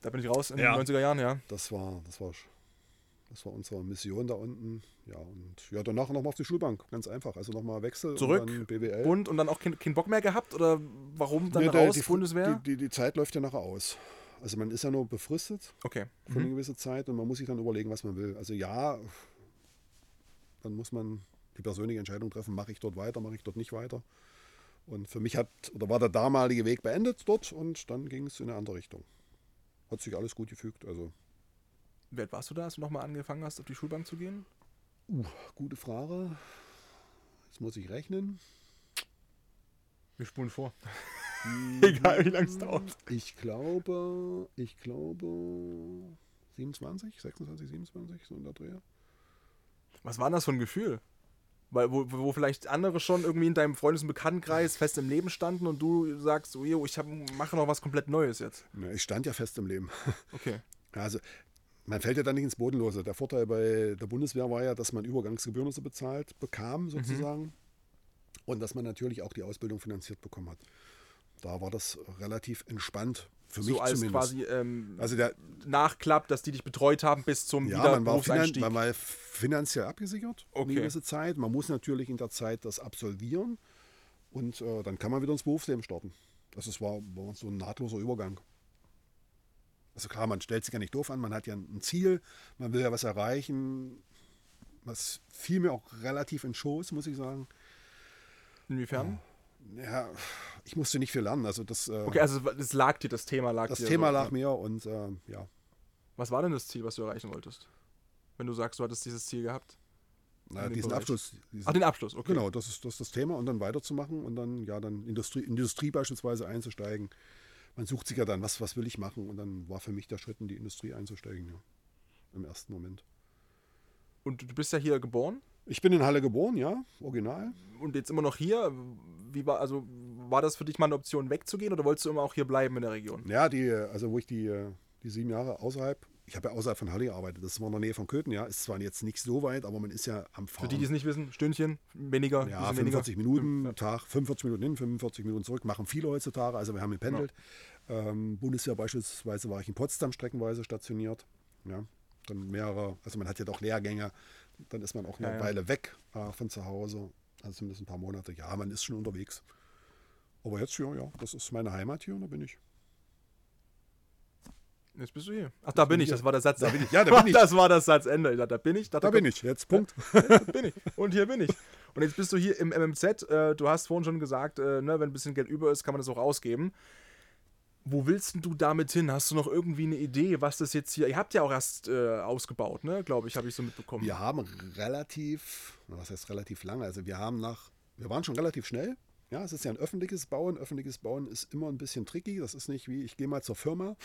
Da bin ich raus in ja. den 90er Jahren, ja. Das war, das war das war unsere Mission da unten. Ja, und ja, danach nochmal auf die Schulbank. Ganz einfach. Also nochmal Wechsel. Zurück. Und dann BWL. Und, und dann auch keinen kein Bock mehr gehabt? Oder warum dann nee, raus, die, Bundeswehr? Die, die, die, Zeit läuft ja nachher aus. Also man ist ja nur befristet. Okay. Für mhm. eine gewisse Zeit und man muss sich dann überlegen, was man will. Also ja, dann muss man die persönliche Entscheidung treffen, mache ich dort weiter, mache ich dort nicht weiter. Und für mich hat oder war der damalige Weg beendet dort und dann ging es in eine andere Richtung. Hat sich alles gut gefügt. Also wie alt warst du da, als du nochmal angefangen hast, auf die Schulbank zu gehen? Uh, gute Frage. Jetzt muss ich rechnen. Wir spulen vor. Egal wie lange es dauert. Ich glaube, ich glaube 27, 26, 27, so in der Dreh. Was war das für ein Gefühl? Weil, wo, wo vielleicht andere schon irgendwie in deinem Freundes- und Bekanntenkreis fest im Leben standen und du sagst, oh, yo, ich hab, mache noch was komplett Neues jetzt. Ja, ich stand ja fest im Leben. Okay. Also man fällt ja dann nicht ins Bodenlose. Der Vorteil bei der Bundeswehr war ja, dass man Übergangsgebühren so bezahlt bekam, mhm. sozusagen. Mhm. Und dass man natürlich auch die Ausbildung finanziert bekommen hat. Da war das relativ entspannt. Für so mich als zumindest. quasi ähm, also der Nachklapp, dass die dich betreut haben bis zum ja, man war, finan man war finanziell abgesichert okay. eine gewisse Zeit. Man muss natürlich in der Zeit das absolvieren und äh, dann kann man wieder ins Berufsleben starten. Das ist, war, war so ein nahtloser Übergang. Also klar, man stellt sich ja nicht doof an, man hat ja ein Ziel, man will ja was erreichen. Was fiel mir auch relativ in Schoß, muss ich sagen. Inwiefern? Ja, ich musste nicht viel lernen. Also das, äh, okay, also es lag dir, das Thema lag das dir. Das Thema so, lag ja. mir und äh, ja. Was war denn das Ziel, was du erreichen wolltest? Wenn du sagst, du hattest dieses Ziel gehabt? Na, diesen Abschluss. Diesen, Ach, den Abschluss, okay. Genau, das ist, das ist das Thema und dann weiterzumachen und dann, ja, dann Industrie, Industrie beispielsweise einzusteigen. Man sucht sich ja dann, was, was will ich machen? Und dann war für mich der Schritt, in die Industrie einzusteigen, ja. Im ersten Moment. Und du bist ja hier geboren? Ich bin in Halle geboren, ja, original. Und jetzt immer noch hier? Wie war, also war das für dich mal eine Option wegzugehen oder wolltest du immer auch hier bleiben in der Region? Ja, die, also wo ich die, die sieben Jahre außerhalb ich habe ja außerhalb von Halle gearbeitet. Das war in der Nähe von Köthen, ja. Ist zwar jetzt nicht so weit, aber man ist ja am Fahren. Für die, die es nicht wissen, Stündchen, weniger. Ja, 45 weniger. Minuten. Tag, 45 Minuten hin, 45 Minuten zurück. Machen viele heutzutage. Also wir haben gependelt. Ja. Ähm, Bundesjahr beispielsweise war ich in Potsdam streckenweise stationiert. Ja, dann mehrere, also man hat ja doch Lehrgänge. Dann ist man auch eine ja, Weile weg äh, von zu Hause. Also zumindest ein paar Monate. Ja, man ist schon unterwegs. Aber jetzt hier, ja, das ist meine Heimat hier und da bin ich. Jetzt bist du hier. Ach, da bin, bin ich. Das war der Satz. Da bin ich. Ja, da bin ich. Das war das Satzende. Da, da bin ich. Da, da bin ich. Jetzt Punkt. Ja, bin ich. Und hier bin ich. Und jetzt bist du hier im MMZ. Äh, du hast vorhin schon gesagt, äh, ne, wenn ein bisschen Geld über ist, kann man das auch ausgeben. Wo willst du damit hin? Hast du noch irgendwie eine Idee, was das jetzt hier. Ihr habt ja auch erst äh, ausgebaut, ne? Glaube ich, habe ich so mitbekommen. Wir haben relativ, was heißt relativ lange? Also wir haben nach, wir waren schon relativ schnell. Ja, es ist ja ein öffentliches Bauen. Öffentliches Bauen ist immer ein bisschen tricky. Das ist nicht wie, ich gehe mal zur Firma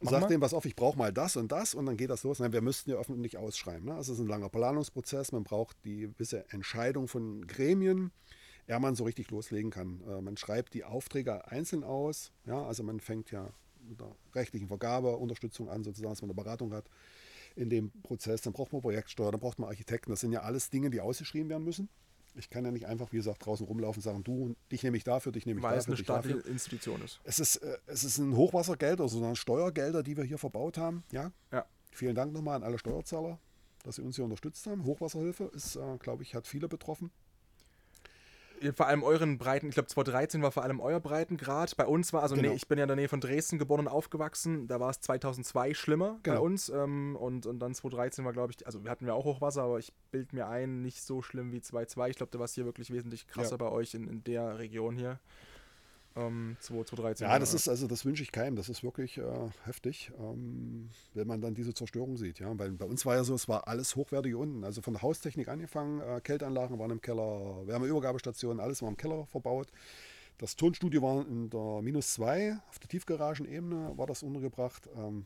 Sag dem, was auf, ich brauche mal das und das und dann geht das los. Nein, wir müssten ja öffentlich ausschreiben. Ne? Also es ist ein langer Planungsprozess, man braucht die gewisse Entscheidung von Gremien, ehe man so richtig loslegen kann. Äh, man schreibt die Aufträge einzeln aus, ja, also man fängt ja mit der rechtlichen Vergabe, Unterstützung an, sozusagen, dass man eine Beratung hat in dem Prozess. Dann braucht man Projektsteuer, dann braucht man Architekten. Das sind ja alles Dinge, die ausgeschrieben werden müssen. Ich kann ja nicht einfach, wie gesagt, draußen rumlaufen und sagen, du, dich nehme ich dafür, dich nehme ich Weil dafür. Weil es eine staatliche Institution ist. Es ist, äh, es ist ein Hochwassergeld, also Steuergelder, die wir hier verbaut haben. Ja. ja. Vielen Dank nochmal an alle Steuerzahler, dass sie uns hier unterstützt haben. Hochwasserhilfe ist, äh, glaube ich, hat viele betroffen vor allem euren Breiten, ich glaube 2013 war vor allem euer Breitengrad. Bei uns war, also genau. nee, ich bin ja in der Nähe von Dresden geboren und aufgewachsen, da war es 2002 schlimmer genau. bei uns. Ähm, und, und dann 2013 war, glaube ich, also wir hatten ja auch Hochwasser, aber ich bilde mir ein, nicht so schlimm wie 2002. Ich glaube, da war es hier wirklich wesentlich krasser ja. bei euch in, in der Region hier ähm, 2013. Ja, das ist also, das wünsche ich keinem. Das ist wirklich äh, heftig, ähm, wenn man dann diese Zerstörung sieht. Ja, weil bei uns war ja so, es war alles hochwertige unten. Also von der Haustechnik angefangen, äh, Kälteanlagen waren im Keller, Wärmeübergabestationen, alles war im Keller verbaut. Das Tonstudio war in der minus 2, auf der Tiefgaragenebene war das untergebracht. Ähm,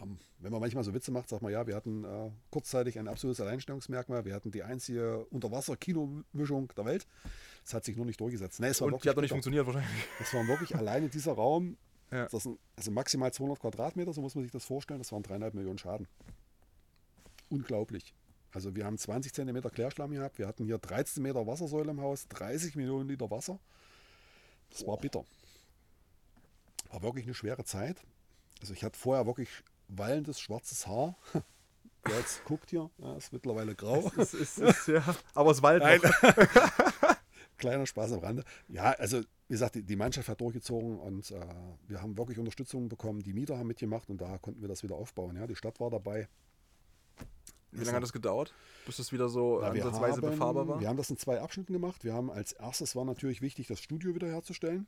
ähm, wenn man manchmal so Witze macht, sagt man, ja, wir hatten äh, kurzzeitig ein absolutes Alleinstellungsmerkmal. Wir hatten die einzige Unterwasser-Kinomischung der Welt. Das hat sich nur nicht durchgesetzt. Nee, es war Und die hat doch nicht funktioniert wahrscheinlich. Es war wirklich alleine dieser Raum, ja. das sind also maximal 200 Quadratmeter, so muss man sich das vorstellen. Das waren dreieinhalb Millionen Schaden. Unglaublich. Also wir haben 20 Zentimeter Klärschlamm gehabt. Wir hatten hier 13 Meter Wassersäule im Haus, 30 Millionen Liter Wasser. Das war bitter. War wirklich eine schwere Zeit. Also ich hatte vorher wirklich wallendes schwarzes Haar. Wer jetzt guckt hier, ja, ist mittlerweile grau. Es ist, es ist, ja, aber es Wald Kleiner Spaß am Rande. Ja, also wie gesagt, die, die Mannschaft hat durchgezogen und äh, wir haben wirklich Unterstützung bekommen. Die Mieter haben mitgemacht und da konnten wir das wieder aufbauen. Ja, die Stadt war dabei. Wie lange hat das gedauert, bis es wieder so Na, ansatzweise haben, befahrbar war? Wir haben das in zwei Abschnitten gemacht. Wir haben als erstes war natürlich wichtig, das Studio wiederherzustellen.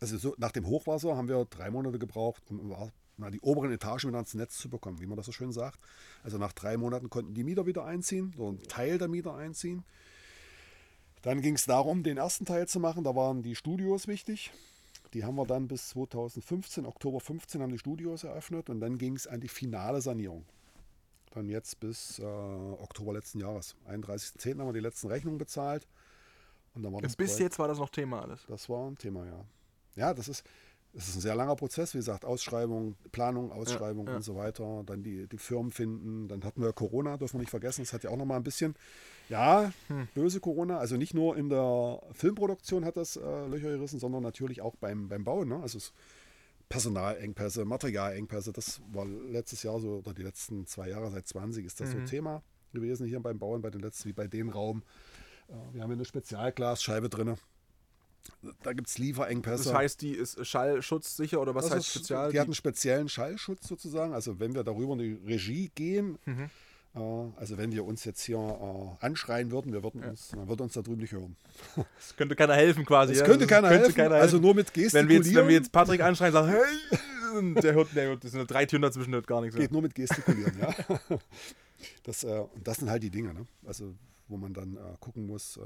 Also so, nach dem Hochwasser haben wir drei Monate gebraucht, um na, die oberen Etagen wieder ans Netz zu bekommen, wie man das so schön sagt. Also nach drei Monaten konnten die Mieter wieder einziehen, so ein Teil der Mieter einziehen. Dann ging es darum, den ersten Teil zu machen. Da waren die Studios wichtig. Die haben wir dann bis 2015, Oktober 15 haben die Studios eröffnet und dann ging es an die finale Sanierung. Dann jetzt bis äh, Oktober letzten Jahres. 31.10. haben wir die letzten Rechnungen bezahlt. Und dann war das bis Projekt, jetzt war das noch Thema alles? Das war ein Thema, ja. Ja, das ist, es ist ein sehr langer Prozess, wie gesagt, Ausschreibung, Planung, Ausschreibung ja, ja. und so weiter. Dann die, die Firmen finden. Dann hatten wir Corona, dürfen wir nicht vergessen. Das hat ja auch noch mal ein bisschen, ja, hm. böse Corona. Also nicht nur in der Filmproduktion hat das äh, Löcher gerissen, sondern natürlich auch beim, beim Bauen. Ne? Also Personalengpässe, Materialengpässe. Das war letztes Jahr so, oder die letzten zwei Jahre, seit 20 ist das mhm. so ein Thema gewesen hier beim Bauen, bei den letzten, wie bei dem Raum. Äh, wir haben hier eine Spezialglasscheibe drin da gibt es Lieferengpässe. Das heißt, die ist schallschutzsicher oder was das heißt spezial? Die, die hat einen speziellen Schallschutz sozusagen. Also wenn wir darüber in die Regie gehen, mhm. äh, also wenn wir uns jetzt hier äh, anschreien würden, wir würden ja. uns, man würde uns da drüben nicht hören. Es könnte keiner helfen quasi. Es ja? könnte, keiner, könnte helfen. keiner, helfen. Also nur mit Gestikulieren. Wenn wir jetzt, wenn wir jetzt Patrick anschreien und sagen, hey, der hört, der hört, das sind drei Türen dazwischen, hört gar nichts. Geht nur mit Gestikulieren, ja. Das, äh, das sind halt die Dinge, ne? Also, wo man dann äh, gucken muss, äh,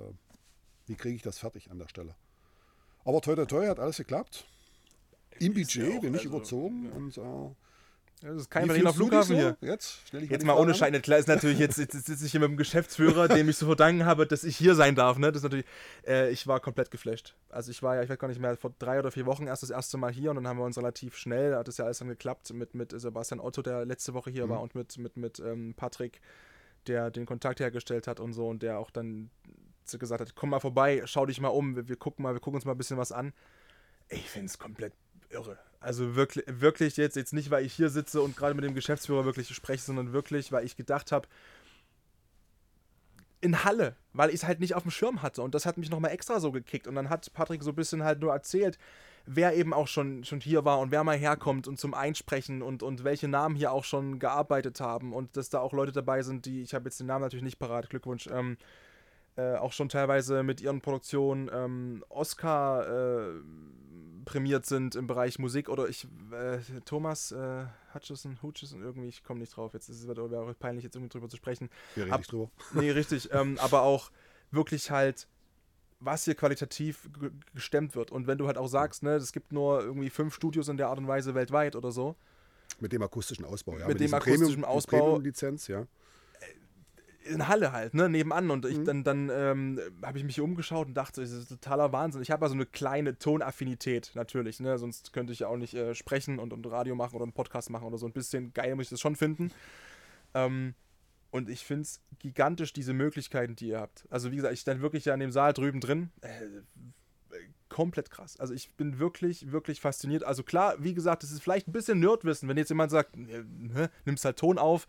wie kriege ich das fertig an der Stelle. Aber toi, toi, toi, hat alles geklappt. Im Budget, ja bin ich also, überzogen. Ja. Und äh, das ist kein Berliner Flughafen so? hier. Jetzt, jetzt mal ohne Schein. Klar ist natürlich, jetzt, jetzt, sitze ich hier mit dem Geschäftsführer, dem ich zu verdanken habe, dass ich hier sein darf. Ne? Das ist natürlich, äh, ich war komplett geflasht. Also ich war ja, ich weiß gar nicht mehr, vor drei oder vier Wochen erst das erste Mal hier und dann haben wir uns relativ schnell, hat das ja alles dann geklappt mit, mit Sebastian Otto, der letzte Woche hier mhm. war und mit, mit, mit ähm, Patrick, der den Kontakt hergestellt hat und so und der auch dann gesagt hat, komm mal vorbei, schau dich mal um, wir, wir gucken mal, wir gucken uns mal ein bisschen was an. Ich finde es komplett irre. Also wirklich, wirklich jetzt, jetzt nicht, weil ich hier sitze und gerade mit dem Geschäftsführer wirklich spreche, sondern wirklich, weil ich gedacht habe, in Halle, weil ich es halt nicht auf dem Schirm hatte. Und das hat mich nochmal extra so gekickt. Und dann hat Patrick so ein bisschen halt nur erzählt, wer eben auch schon, schon hier war und wer mal herkommt und zum Einsprechen und, und welche Namen hier auch schon gearbeitet haben. Und dass da auch Leute dabei sind, die, ich habe jetzt den Namen natürlich nicht parat, Glückwunsch, ähm, äh, auch schon teilweise mit ihren Produktionen ähm, Oscar äh, prämiert sind im Bereich Musik oder ich, äh, Thomas äh, Hutchison, Hutchison, irgendwie, ich komme nicht drauf, jetzt ist es wird auch peinlich, jetzt irgendwie drüber zu sprechen. Wir reden Ab, nicht drüber. Nee, richtig, ähm, aber auch wirklich halt, was hier qualitativ gestemmt wird. Und wenn du halt auch sagst, ne, es gibt nur irgendwie fünf Studios in der Art und Weise weltweit oder so. Mit dem akustischen Ausbau, ja. Mit, mit dem akustischen Premium, Ausbau. Lizenz, ja in Halle halt, ne, nebenan. Und ich, mhm. dann, dann ähm, habe ich mich umgeschaut und dachte, das ist totaler Wahnsinn. Ich habe also eine kleine Tonaffinität natürlich, ne, sonst könnte ich ja auch nicht äh, sprechen und, und Radio machen oder einen Podcast machen oder so. Ein bisschen geil muss ich das schon finden. Ähm, und ich finde es gigantisch, diese Möglichkeiten, die ihr habt. Also, wie gesagt, ich stand wirklich ja in dem Saal drüben drin. Äh, komplett krass. Also ich bin wirklich, wirklich fasziniert. Also klar, wie gesagt, es ist vielleicht ein bisschen Nerdwissen, wenn jetzt jemand sagt, äh, nimmst halt Ton auf.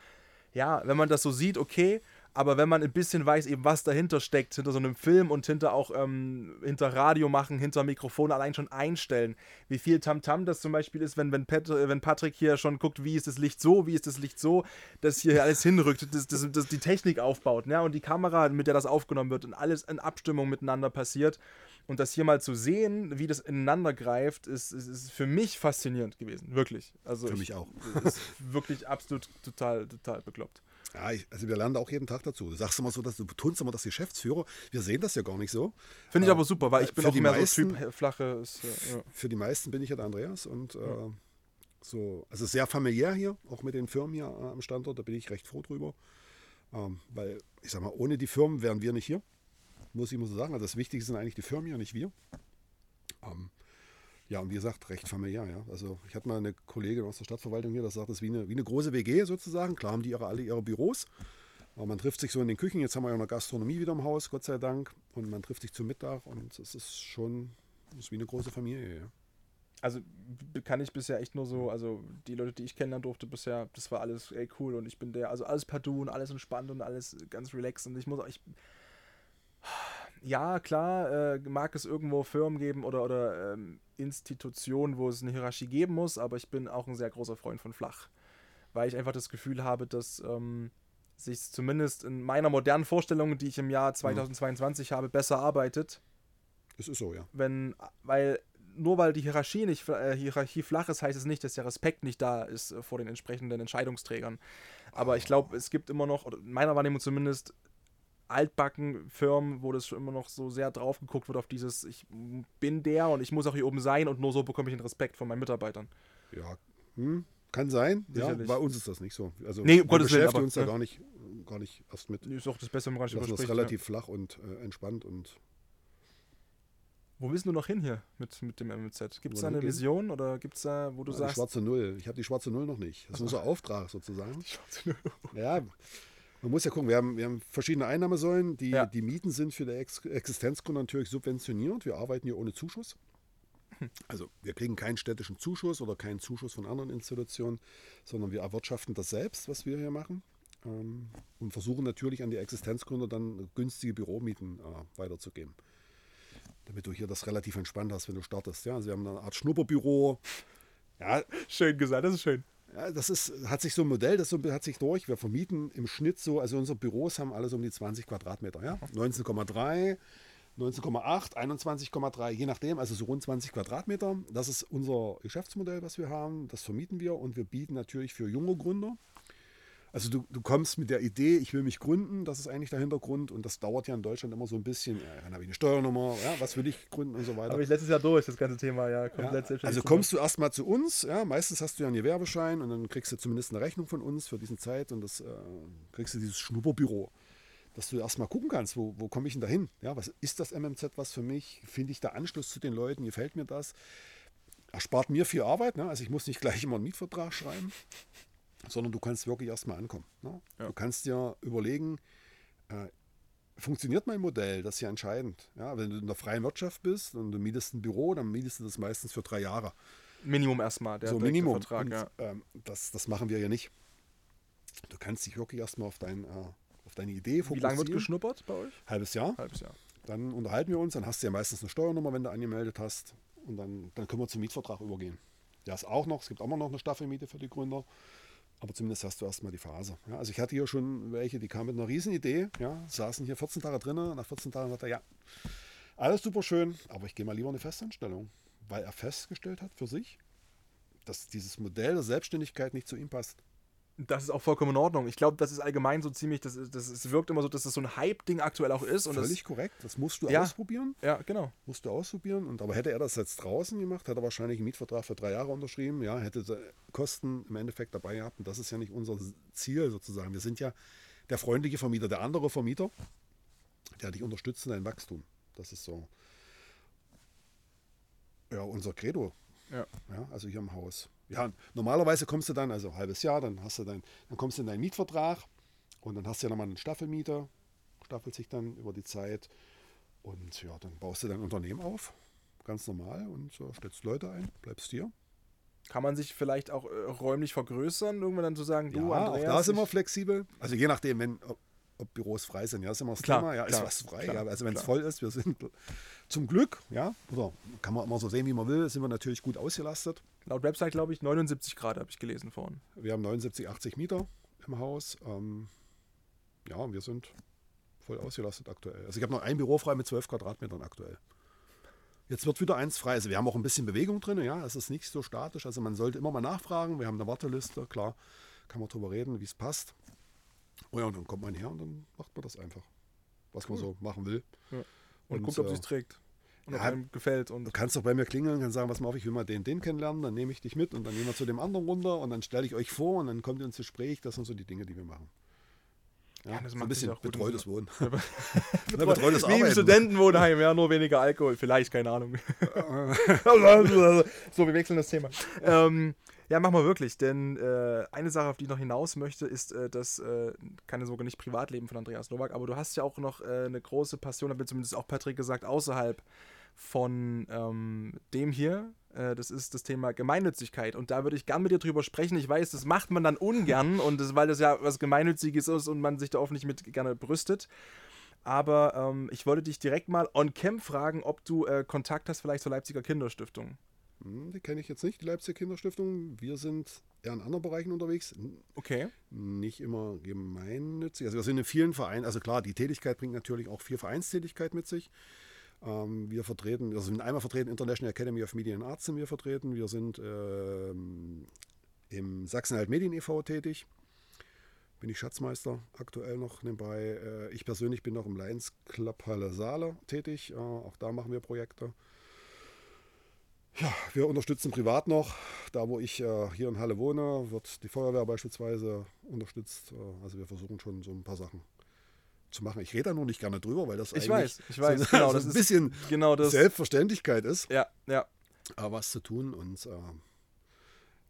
Ja, wenn man das so sieht, okay aber wenn man ein bisschen weiß, eben was dahinter steckt, hinter so einem Film und hinter auch ähm, hinter Radio machen, hinter Mikrofon allein schon einstellen, wie viel Tamtam -Tam das zum Beispiel ist, wenn, wenn, Pat, wenn Patrick hier schon guckt, wie ist das Licht so, wie ist das Licht so, dass hier alles hinrückt, dass, dass, dass die Technik aufbaut, ja, und die Kamera, mit der das aufgenommen wird und alles in Abstimmung miteinander passiert. Und das hier mal zu sehen, wie das ineinander greift, ist, ist, ist für mich faszinierend gewesen. Wirklich. Also für ich, mich auch. Ist wirklich absolut total, total bekloppt. Ja, ich, also wir lernen da auch jeden Tag dazu. Du sagst immer so, dass du betonst immer das Geschäftsführer. Wir sehen das ja gar nicht so. Finde ich aber super, weil ich bin auch mehr meisten, so Typ flache. Ist, ja. Für die meisten bin ich ja der Andreas und ja. äh, so, also sehr familiär hier, auch mit den Firmen hier äh, am Standort. Da bin ich recht froh drüber, ähm, weil ich sag mal, ohne die Firmen wären wir nicht hier. Muss ich mal so sagen. Also das Wichtigste sind eigentlich die Firmen hier, nicht wir. Ähm, ja, und wie gesagt, recht familiär, ja. Also ich hatte mal eine Kollegin aus der Stadtverwaltung hier, das sagt, das ist wie eine, wie eine große WG sozusagen. Klar haben die ihre, alle ihre Büros, aber man trifft sich so in den Küchen. Jetzt haben wir ja eine Gastronomie wieder im Haus, Gott sei Dank. Und man trifft sich zum Mittag und es ist schon, es ist wie eine große Familie, ja. Also kann ich bisher echt nur so, also die Leute, die ich kennenlernen durfte bisher, das war alles ey, cool und ich bin der, also alles per Du und alles entspannt und alles ganz relaxed und ich muss auch, ich ja, klar, äh, mag es irgendwo Firmen geben oder, oder ähm, Institutionen, wo es eine Hierarchie geben muss, aber ich bin auch ein sehr großer Freund von flach. Weil ich einfach das Gefühl habe, dass ähm, sich zumindest in meiner modernen Vorstellung, die ich im Jahr 2022 mhm. habe, besser arbeitet. Es ist so, ja. Wenn, weil nur weil die Hierarchie nicht äh, Hierarchie flach ist, heißt es nicht, dass der Respekt nicht da ist äh, vor den entsprechenden Entscheidungsträgern. Aber ich glaube, es gibt immer noch, oder in meiner Wahrnehmung zumindest, altbacken Firmen, wo das schon immer noch so sehr drauf geguckt wird auf dieses, ich bin der und ich muss auch hier oben sein und nur so bekomme ich den Respekt von meinen Mitarbeitern. Ja, hm, kann sein. Ja, bei uns ist das nicht so. Also nee, um wir beschäftigen uns da gar nicht, gar nicht erst mit. Ist auch das Beste, wenn man nicht Das ist relativ ja. flach und äh, entspannt und wo willst du noch hin hier mit, mit dem MMZ? Gibt es da eine Vision oder gibt es da, wo du ja, sagst. Die schwarze Null. Ich habe die schwarze Null noch nicht. Das ist unser Auftrag sozusagen. Die schwarze Null. Ja, man muss ja gucken, wir haben, wir haben verschiedene Einnahmesäulen. Die, ja. die Mieten sind für die Ex Existenzgrund natürlich subventioniert. Wir arbeiten hier ohne Zuschuss. Also wir kriegen keinen städtischen Zuschuss oder keinen Zuschuss von anderen Institutionen, sondern wir erwirtschaften das selbst, was wir hier machen. Ähm, und versuchen natürlich an die Existenzgründer dann günstige Büromieten äh, weiterzugeben. Damit du hier das relativ entspannt hast, wenn du startest. Ja, also wir haben eine Art Schnupperbüro. Ja, schön gesagt, das ist schön. Ja, das ist, hat sich so ein Modell, das so, hat sich durch. Wir vermieten im Schnitt so, also unsere Büros haben alles um die 20 Quadratmeter, ja. 19,3. 19,8, 21,3, je nachdem, also so rund 20 Quadratmeter. Das ist unser Geschäftsmodell, was wir haben. Das vermieten wir und wir bieten natürlich für junge Gründer. Also du, du kommst mit der Idee, ich will mich gründen, das ist eigentlich der Hintergrund und das dauert ja in Deutschland immer so ein bisschen. Ja, dann habe ich eine Steuernummer, ja, was will ich gründen und so weiter. Aber ich letztes Jahr durch, das ganze Thema, ja, komplett ja, Also kommst du erstmal zu uns, ja, meistens hast du ja einen Gewerbeschein und dann kriegst du zumindest eine Rechnung von uns für diesen Zeit und das äh, kriegst du dieses Schnupperbüro dass du erstmal gucken kannst, wo, wo komme ich denn da hin? Ja, was ist das MMZ was für mich? Finde ich da Anschluss zu den Leuten? Gefällt mir das? Erspart mir viel Arbeit. Ne? Also ich muss nicht gleich immer einen Mietvertrag schreiben, sondern du kannst wirklich erstmal ankommen. Ne? Ja. Du kannst dir überlegen, äh, funktioniert mein Modell? Das ist ja entscheidend. Ja, wenn du in der freien Wirtschaft bist und du mietest ein Büro, dann mietest du das meistens für drei Jahre. Minimum erstmal, der so, Minimum. Vertrag. Und, ja. ähm, das, das machen wir ja nicht. Du kannst dich wirklich erstmal auf dein äh, auf deine Idee fokussieren. Wie lange wird geschnuppert bei euch? Halbes Jahr. Halbes Jahr. Dann unterhalten wir uns, dann hast du ja meistens eine Steuernummer, wenn du angemeldet hast. Und dann, dann können wir zum Mietvertrag übergehen. Ja, ist auch noch, es gibt auch noch eine Staffelmiete für die Gründer. Aber zumindest hast du erstmal die Phase. Ja, also ich hatte hier schon welche, die kamen mit einer Riesenidee, ja, saßen hier 14 Tage drinnen, nach 14 Tagen sagte er, ja, alles super schön, aber ich gehe mal lieber eine Festanstellung, weil er festgestellt hat für sich, dass dieses Modell der Selbstständigkeit nicht zu ihm passt. Das ist auch vollkommen in Ordnung. Ich glaube, das ist allgemein so ziemlich, das, das, es wirkt immer so, dass das so ein Hype-Ding aktuell auch ist. Und Völlig das, korrekt. Das musst du ja, ausprobieren. Ja, genau. Musst du ausprobieren. Und, aber hätte er das jetzt draußen gemacht, hätte er wahrscheinlich einen Mietvertrag für drei Jahre unterschrieben. Ja, hätte Kosten im Endeffekt dabei gehabt. Und das ist ja nicht unser Ziel sozusagen. Wir sind ja der freundliche Vermieter, der andere Vermieter, der dich unterstützt in deinem Wachstum. Das ist so ja, unser Credo. Ja. ja. Also hier im Haus ja, normalerweise kommst du dann, also ein halbes Jahr, dann hast du dein, dann kommst du in deinen Mietvertrag und dann hast du ja nochmal einen Staffelmieter, staffelt sich dann über die Zeit und ja, dann baust du dein Unternehmen auf, ganz normal und so stellst Leute ein, bleibst hier. Kann man sich vielleicht auch äh, räumlich vergrößern, irgendwann dann zu sagen, du, ja, Andreas? Auch da sind wir flexibel. Also je nachdem, wenn, ob Büros frei sind. Ja, ist immer das klar, Thema. Ja, klar, ist was frei. Klar, ja, also wenn es voll ist, wir sind zum Glück, ja, oder kann man immer so sehen, wie man will, sind wir natürlich gut ausgelastet. Laut Website, glaube ich, 79 Grad habe ich gelesen vorhin. Wir haben 79, 80 Mieter im Haus. Ähm, ja, wir sind voll ausgelastet aktuell. Also ich habe noch ein Büro frei mit 12 Quadratmetern aktuell. Jetzt wird wieder eins frei. Also wir haben auch ein bisschen Bewegung drin, ja, es ist nicht so statisch. Also man sollte immer mal nachfragen. Wir haben eine Warteliste, klar, kann man drüber reden, wie es passt. Oh ja, und dann kommt man her und dann macht man das einfach, was man so machen will. Ja. Und, und, guckt, ob äh, es trägt. Und ja, ob einem gefällt. Und du kannst doch bei mir klingeln und kannst sagen, was mal auf, ich will mal den, den kennenlernen, dann nehme ich dich mit und dann gehen wir zu dem anderen runter und dann stelle ich euch vor und dann kommt ihr ins Gespräch. Das sind so die Dinge, die wir machen. Ja, das so ein bisschen betreutes Wohnen. Betreu betreutes Wie im Studentenwohnheim, ja, nur weniger Alkohol, vielleicht, keine Ahnung. so, wir wechseln das Thema. Ähm, ja, machen wir wirklich, denn äh, eine Sache, auf die ich noch hinaus möchte, ist äh, das, äh, keine Sorge, nicht Privatleben von Andreas Nowak, aber du hast ja auch noch äh, eine große Passion, hat mir zumindest auch Patrick gesagt, außerhalb von ähm, dem hier. Äh, das ist das Thema Gemeinnützigkeit. Und da würde ich gern mit dir drüber sprechen. Ich weiß, das macht man dann ungern, und das, weil das ja was Gemeinnütziges ist und man sich da oft nicht mit gerne brüstet. Aber ähm, ich wollte dich direkt mal on cam fragen, ob du äh, Kontakt hast vielleicht zur Leipziger Kinderstiftung. Hm, die kenne ich jetzt nicht, die Leipziger Kinderstiftung. Wir sind eher in anderen Bereichen unterwegs. Okay. Nicht immer gemeinnützig. Also wir sind in vielen Vereinen, also klar, die Tätigkeit bringt natürlich auch viel Vereinstätigkeit mit sich. Ähm, wir vertreten, wir sind einmal vertreten, International Academy of Media and Arts sind wir vertreten. Wir sind ähm, im Sachsen-Halt Medien e.V. tätig. Bin ich Schatzmeister aktuell noch nebenbei. Äh, ich persönlich bin noch im Lions Club Halle Saale tätig. Äh, auch da machen wir Projekte. Ja, wir unterstützen privat noch. Da, wo ich äh, hier in Halle wohne, wird die Feuerwehr beispielsweise unterstützt. Äh, also wir versuchen schon so ein paar Sachen zu machen. Ich rede da nur nicht gerne drüber, weil das ich weiß, ich weiß, so, genau, so ein bisschen genau das, Selbstverständlichkeit ist. Ja, ja. Aber was zu tun und äh,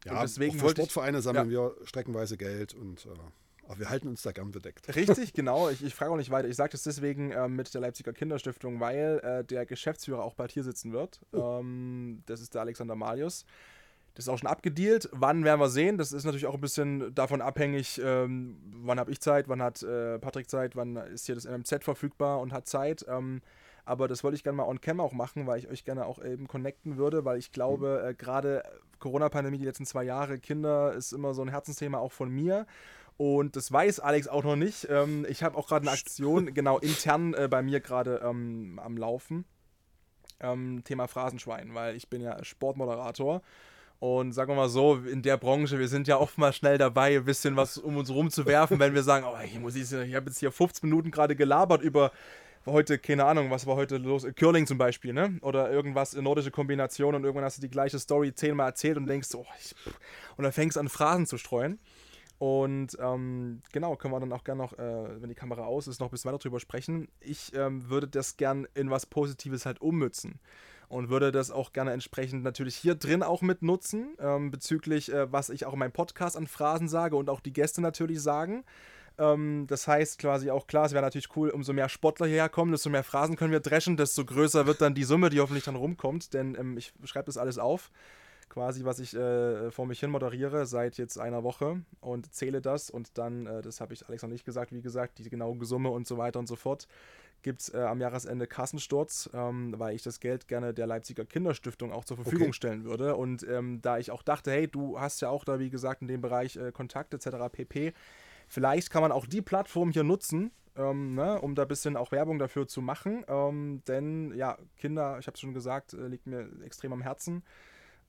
ja, und deswegen auch für Sportvereine sammeln ja. wir streckenweise Geld und äh, aber wir halten uns da gern bedeckt. Richtig, genau. Ich, ich frage auch nicht weiter. Ich sage das deswegen äh, mit der Leipziger Kinderstiftung, weil äh, der Geschäftsführer auch bald hier sitzen wird. Oh. Ähm, das ist der Alexander Malius. Das ist auch schon abgedealt. Wann werden wir sehen? Das ist natürlich auch ein bisschen davon abhängig, ähm, wann habe ich Zeit, wann hat äh, Patrick Zeit, wann ist hier das MMZ verfügbar und hat Zeit. Ähm, Aber das wollte ich gerne mal on cam auch machen, weil ich euch gerne auch eben connecten würde, weil ich glaube, mhm. äh, gerade Corona-Pandemie, die letzten zwei Jahre, Kinder ist immer so ein Herzensthema auch von mir. Und das weiß Alex auch noch nicht. Ähm, ich habe auch gerade eine Aktion, genau, intern äh, bei mir gerade ähm, am Laufen. Ähm, Thema Phrasenschwein, weil ich bin ja Sportmoderator. Und sagen wir mal so, in der Branche, wir sind ja oft mal schnell dabei, ein bisschen was um uns rumzuwerfen, wenn wir sagen, oh, ich, muss ich, ich habe jetzt hier 15 Minuten gerade gelabert über heute, keine Ahnung, was war heute los? Curling zum Beispiel, ne? Oder irgendwas in nordische Kombination und irgendwann hast du die gleiche Story zehnmal erzählt und denkst, oh, ich, und dann fängst du an, Phrasen zu streuen. Und ähm, genau, können wir dann auch gerne noch, äh, wenn die Kamera aus ist, noch ein bisschen weiter drüber sprechen. Ich ähm, würde das gern in was Positives halt ummützen und würde das auch gerne entsprechend natürlich hier drin auch mit nutzen, ähm, bezüglich, äh, was ich auch in meinem Podcast an Phrasen sage und auch die Gäste natürlich sagen. Ähm, das heißt quasi auch klar, es wäre natürlich cool, umso mehr Sportler hierher kommen, desto mehr Phrasen können wir dreschen, desto größer wird dann die Summe, die hoffentlich dann rumkommt, denn ähm, ich schreibe das alles auf quasi, was ich äh, vor mich hin moderiere seit jetzt einer Woche und zähle das und dann, äh, das habe ich Alex noch nicht gesagt, wie gesagt, die genaue Summe und so weiter und so fort, gibt es äh, am Jahresende Kassensturz, ähm, weil ich das Geld gerne der Leipziger Kinderstiftung auch zur Verfügung okay. stellen würde. Und ähm, da ich auch dachte, hey, du hast ja auch da, wie gesagt, in dem Bereich äh, Kontakt etc. pp. Vielleicht kann man auch die Plattform hier nutzen, ähm, ne, um da ein bisschen auch Werbung dafür zu machen. Ähm, denn ja, Kinder, ich habe es schon gesagt, äh, liegt mir extrem am Herzen.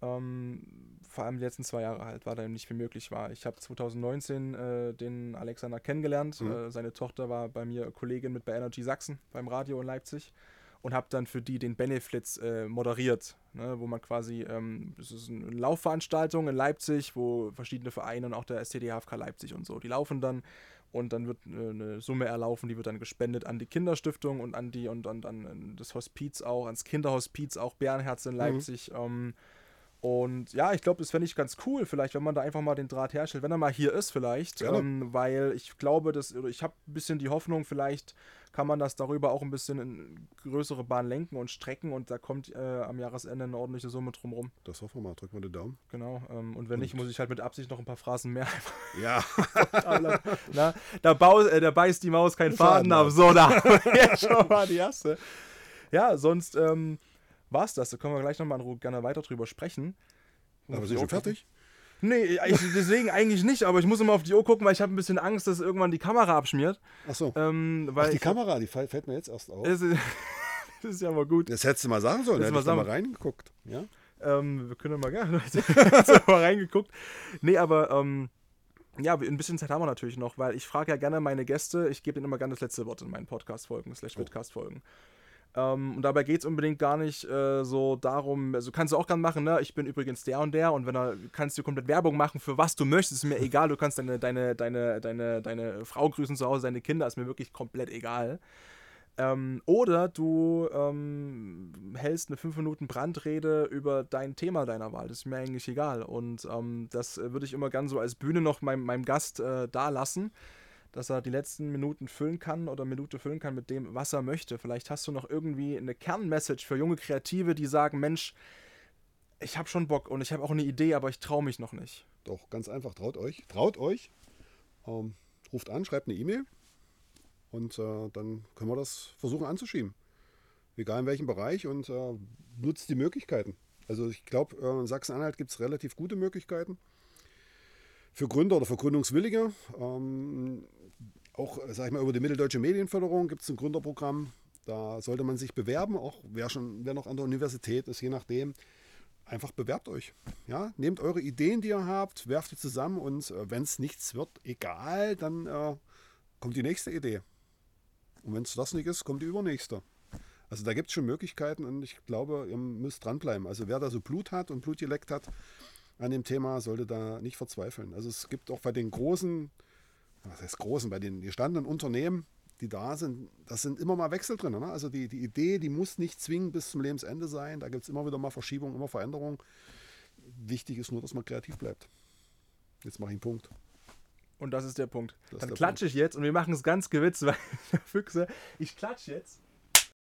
Ähm, vor allem die letzten zwei Jahre halt, war da nicht viel möglich war. Ich habe 2019 äh, den Alexander kennengelernt. Mhm. Äh, seine Tochter war bei mir Kollegin mit bei Energy Sachsen beim Radio in Leipzig und habe dann für die den Beneflits äh, moderiert, ne, wo man quasi, ähm, das ist eine Laufveranstaltung in Leipzig, wo verschiedene Vereine und auch der STDHFK Leipzig und so, die laufen dann und dann wird äh, eine Summe erlaufen, die wird dann gespendet an die Kinderstiftung und an die und, und an das Hospiz auch, ans Kinderhospiz auch Bärenherz in mhm. Leipzig. Mhm. Ähm, und ja, ich glaube, das fände ich ganz cool, vielleicht, wenn man da einfach mal den Draht herstellt, wenn er mal hier ist, vielleicht. Ähm, weil ich glaube, dass, ich habe ein bisschen die Hoffnung, vielleicht kann man das darüber auch ein bisschen in größere Bahn lenken und strecken und da kommt äh, am Jahresende eine ordentliche Summe drumherum. Das hoffen wir mal, drücken wir den Daumen. Genau, ähm, und wenn und nicht, muss ich halt mit Absicht noch ein paar Phrasen mehr. Ja. Na, da, bau, äh, da beißt die Maus keinen Faden ab. So, da ja, schon mal die erste. Ja, sonst. Ähm, war es das. Da können wir gleich nochmal gerne weiter drüber sprechen. Aber sind schon fertig? Nee, ich, deswegen eigentlich nicht, aber ich muss immer auf die Uhr gucken, weil ich habe ein bisschen Angst, dass irgendwann die Kamera abschmiert. Ach so. Ähm, Ach, die Kamera, die fällt mir jetzt erst auf. das ist ja mal gut. Das hättest du mal sagen sollen, da hätte ich mal reingeguckt. Ja? Ähm, wir können mal gerne mal reingeguckt. Nee, aber ähm, ja, ein bisschen Zeit haben wir natürlich noch, weil ich frage ja gerne meine Gäste, ich gebe ihnen immer gerne das letzte Wort in meinen Podcast-Folgen, slash Vidcast-Folgen. Oh. Ähm, und dabei geht es unbedingt gar nicht äh, so darum, also kannst du auch gerne machen, ne? Ich bin übrigens der und der und wenn er kannst du komplett Werbung machen für was du möchtest, ist mir egal, du kannst deine, deine, deine, deine, deine Frau grüßen zu Hause, deine Kinder, ist mir wirklich komplett egal. Ähm, oder du ähm, hältst eine 5 Minuten Brandrede über dein Thema deiner Wahl. Das ist mir eigentlich egal. Und ähm, das würde ich immer gern so als Bühne noch meinem, meinem Gast äh, da lassen dass er die letzten Minuten füllen kann oder Minute füllen kann mit dem, was er möchte. Vielleicht hast du noch irgendwie eine Kernmessage für junge Kreative, die sagen, Mensch, ich habe schon Bock und ich habe auch eine Idee, aber ich traue mich noch nicht. Doch, ganz einfach, traut euch. Traut euch. Ähm, ruft an, schreibt eine E-Mail und äh, dann können wir das versuchen anzuschieben. Egal in welchem Bereich und äh, nutzt die Möglichkeiten. Also ich glaube, äh, in Sachsen-Anhalt gibt es relativ gute Möglichkeiten für Gründer oder für Gründungswillige. Ähm, auch, sag ich mal, über die Mitteldeutsche Medienförderung gibt es ein Gründerprogramm. Da sollte man sich bewerben, auch wer schon, wer noch an der Universität ist, je nachdem. Einfach bewerbt euch. Ja? Nehmt eure Ideen, die ihr habt, werft die zusammen und äh, wenn es nichts wird, egal, dann äh, kommt die nächste Idee. Und wenn es das nicht ist, kommt die übernächste. Also da gibt es schon Möglichkeiten und ich glaube, ihr müsst dranbleiben. Also wer da so Blut hat und Blut geleckt hat an dem Thema, sollte da nicht verzweifeln. Also es gibt auch bei den großen was heißt großen, bei den gestandenen Unternehmen, die da sind, das sind immer mal Wechsel drin. Ne? Also die, die Idee, die muss nicht zwingend bis zum Lebensende sein. Da gibt es immer wieder mal Verschiebungen, immer Veränderungen. Wichtig ist nur, dass man kreativ bleibt. Jetzt mache ich einen Punkt. Und das ist der Punkt. Das Dann klatsche ich jetzt und wir machen es ganz gewitzt, weil Füchse, ich klatsche jetzt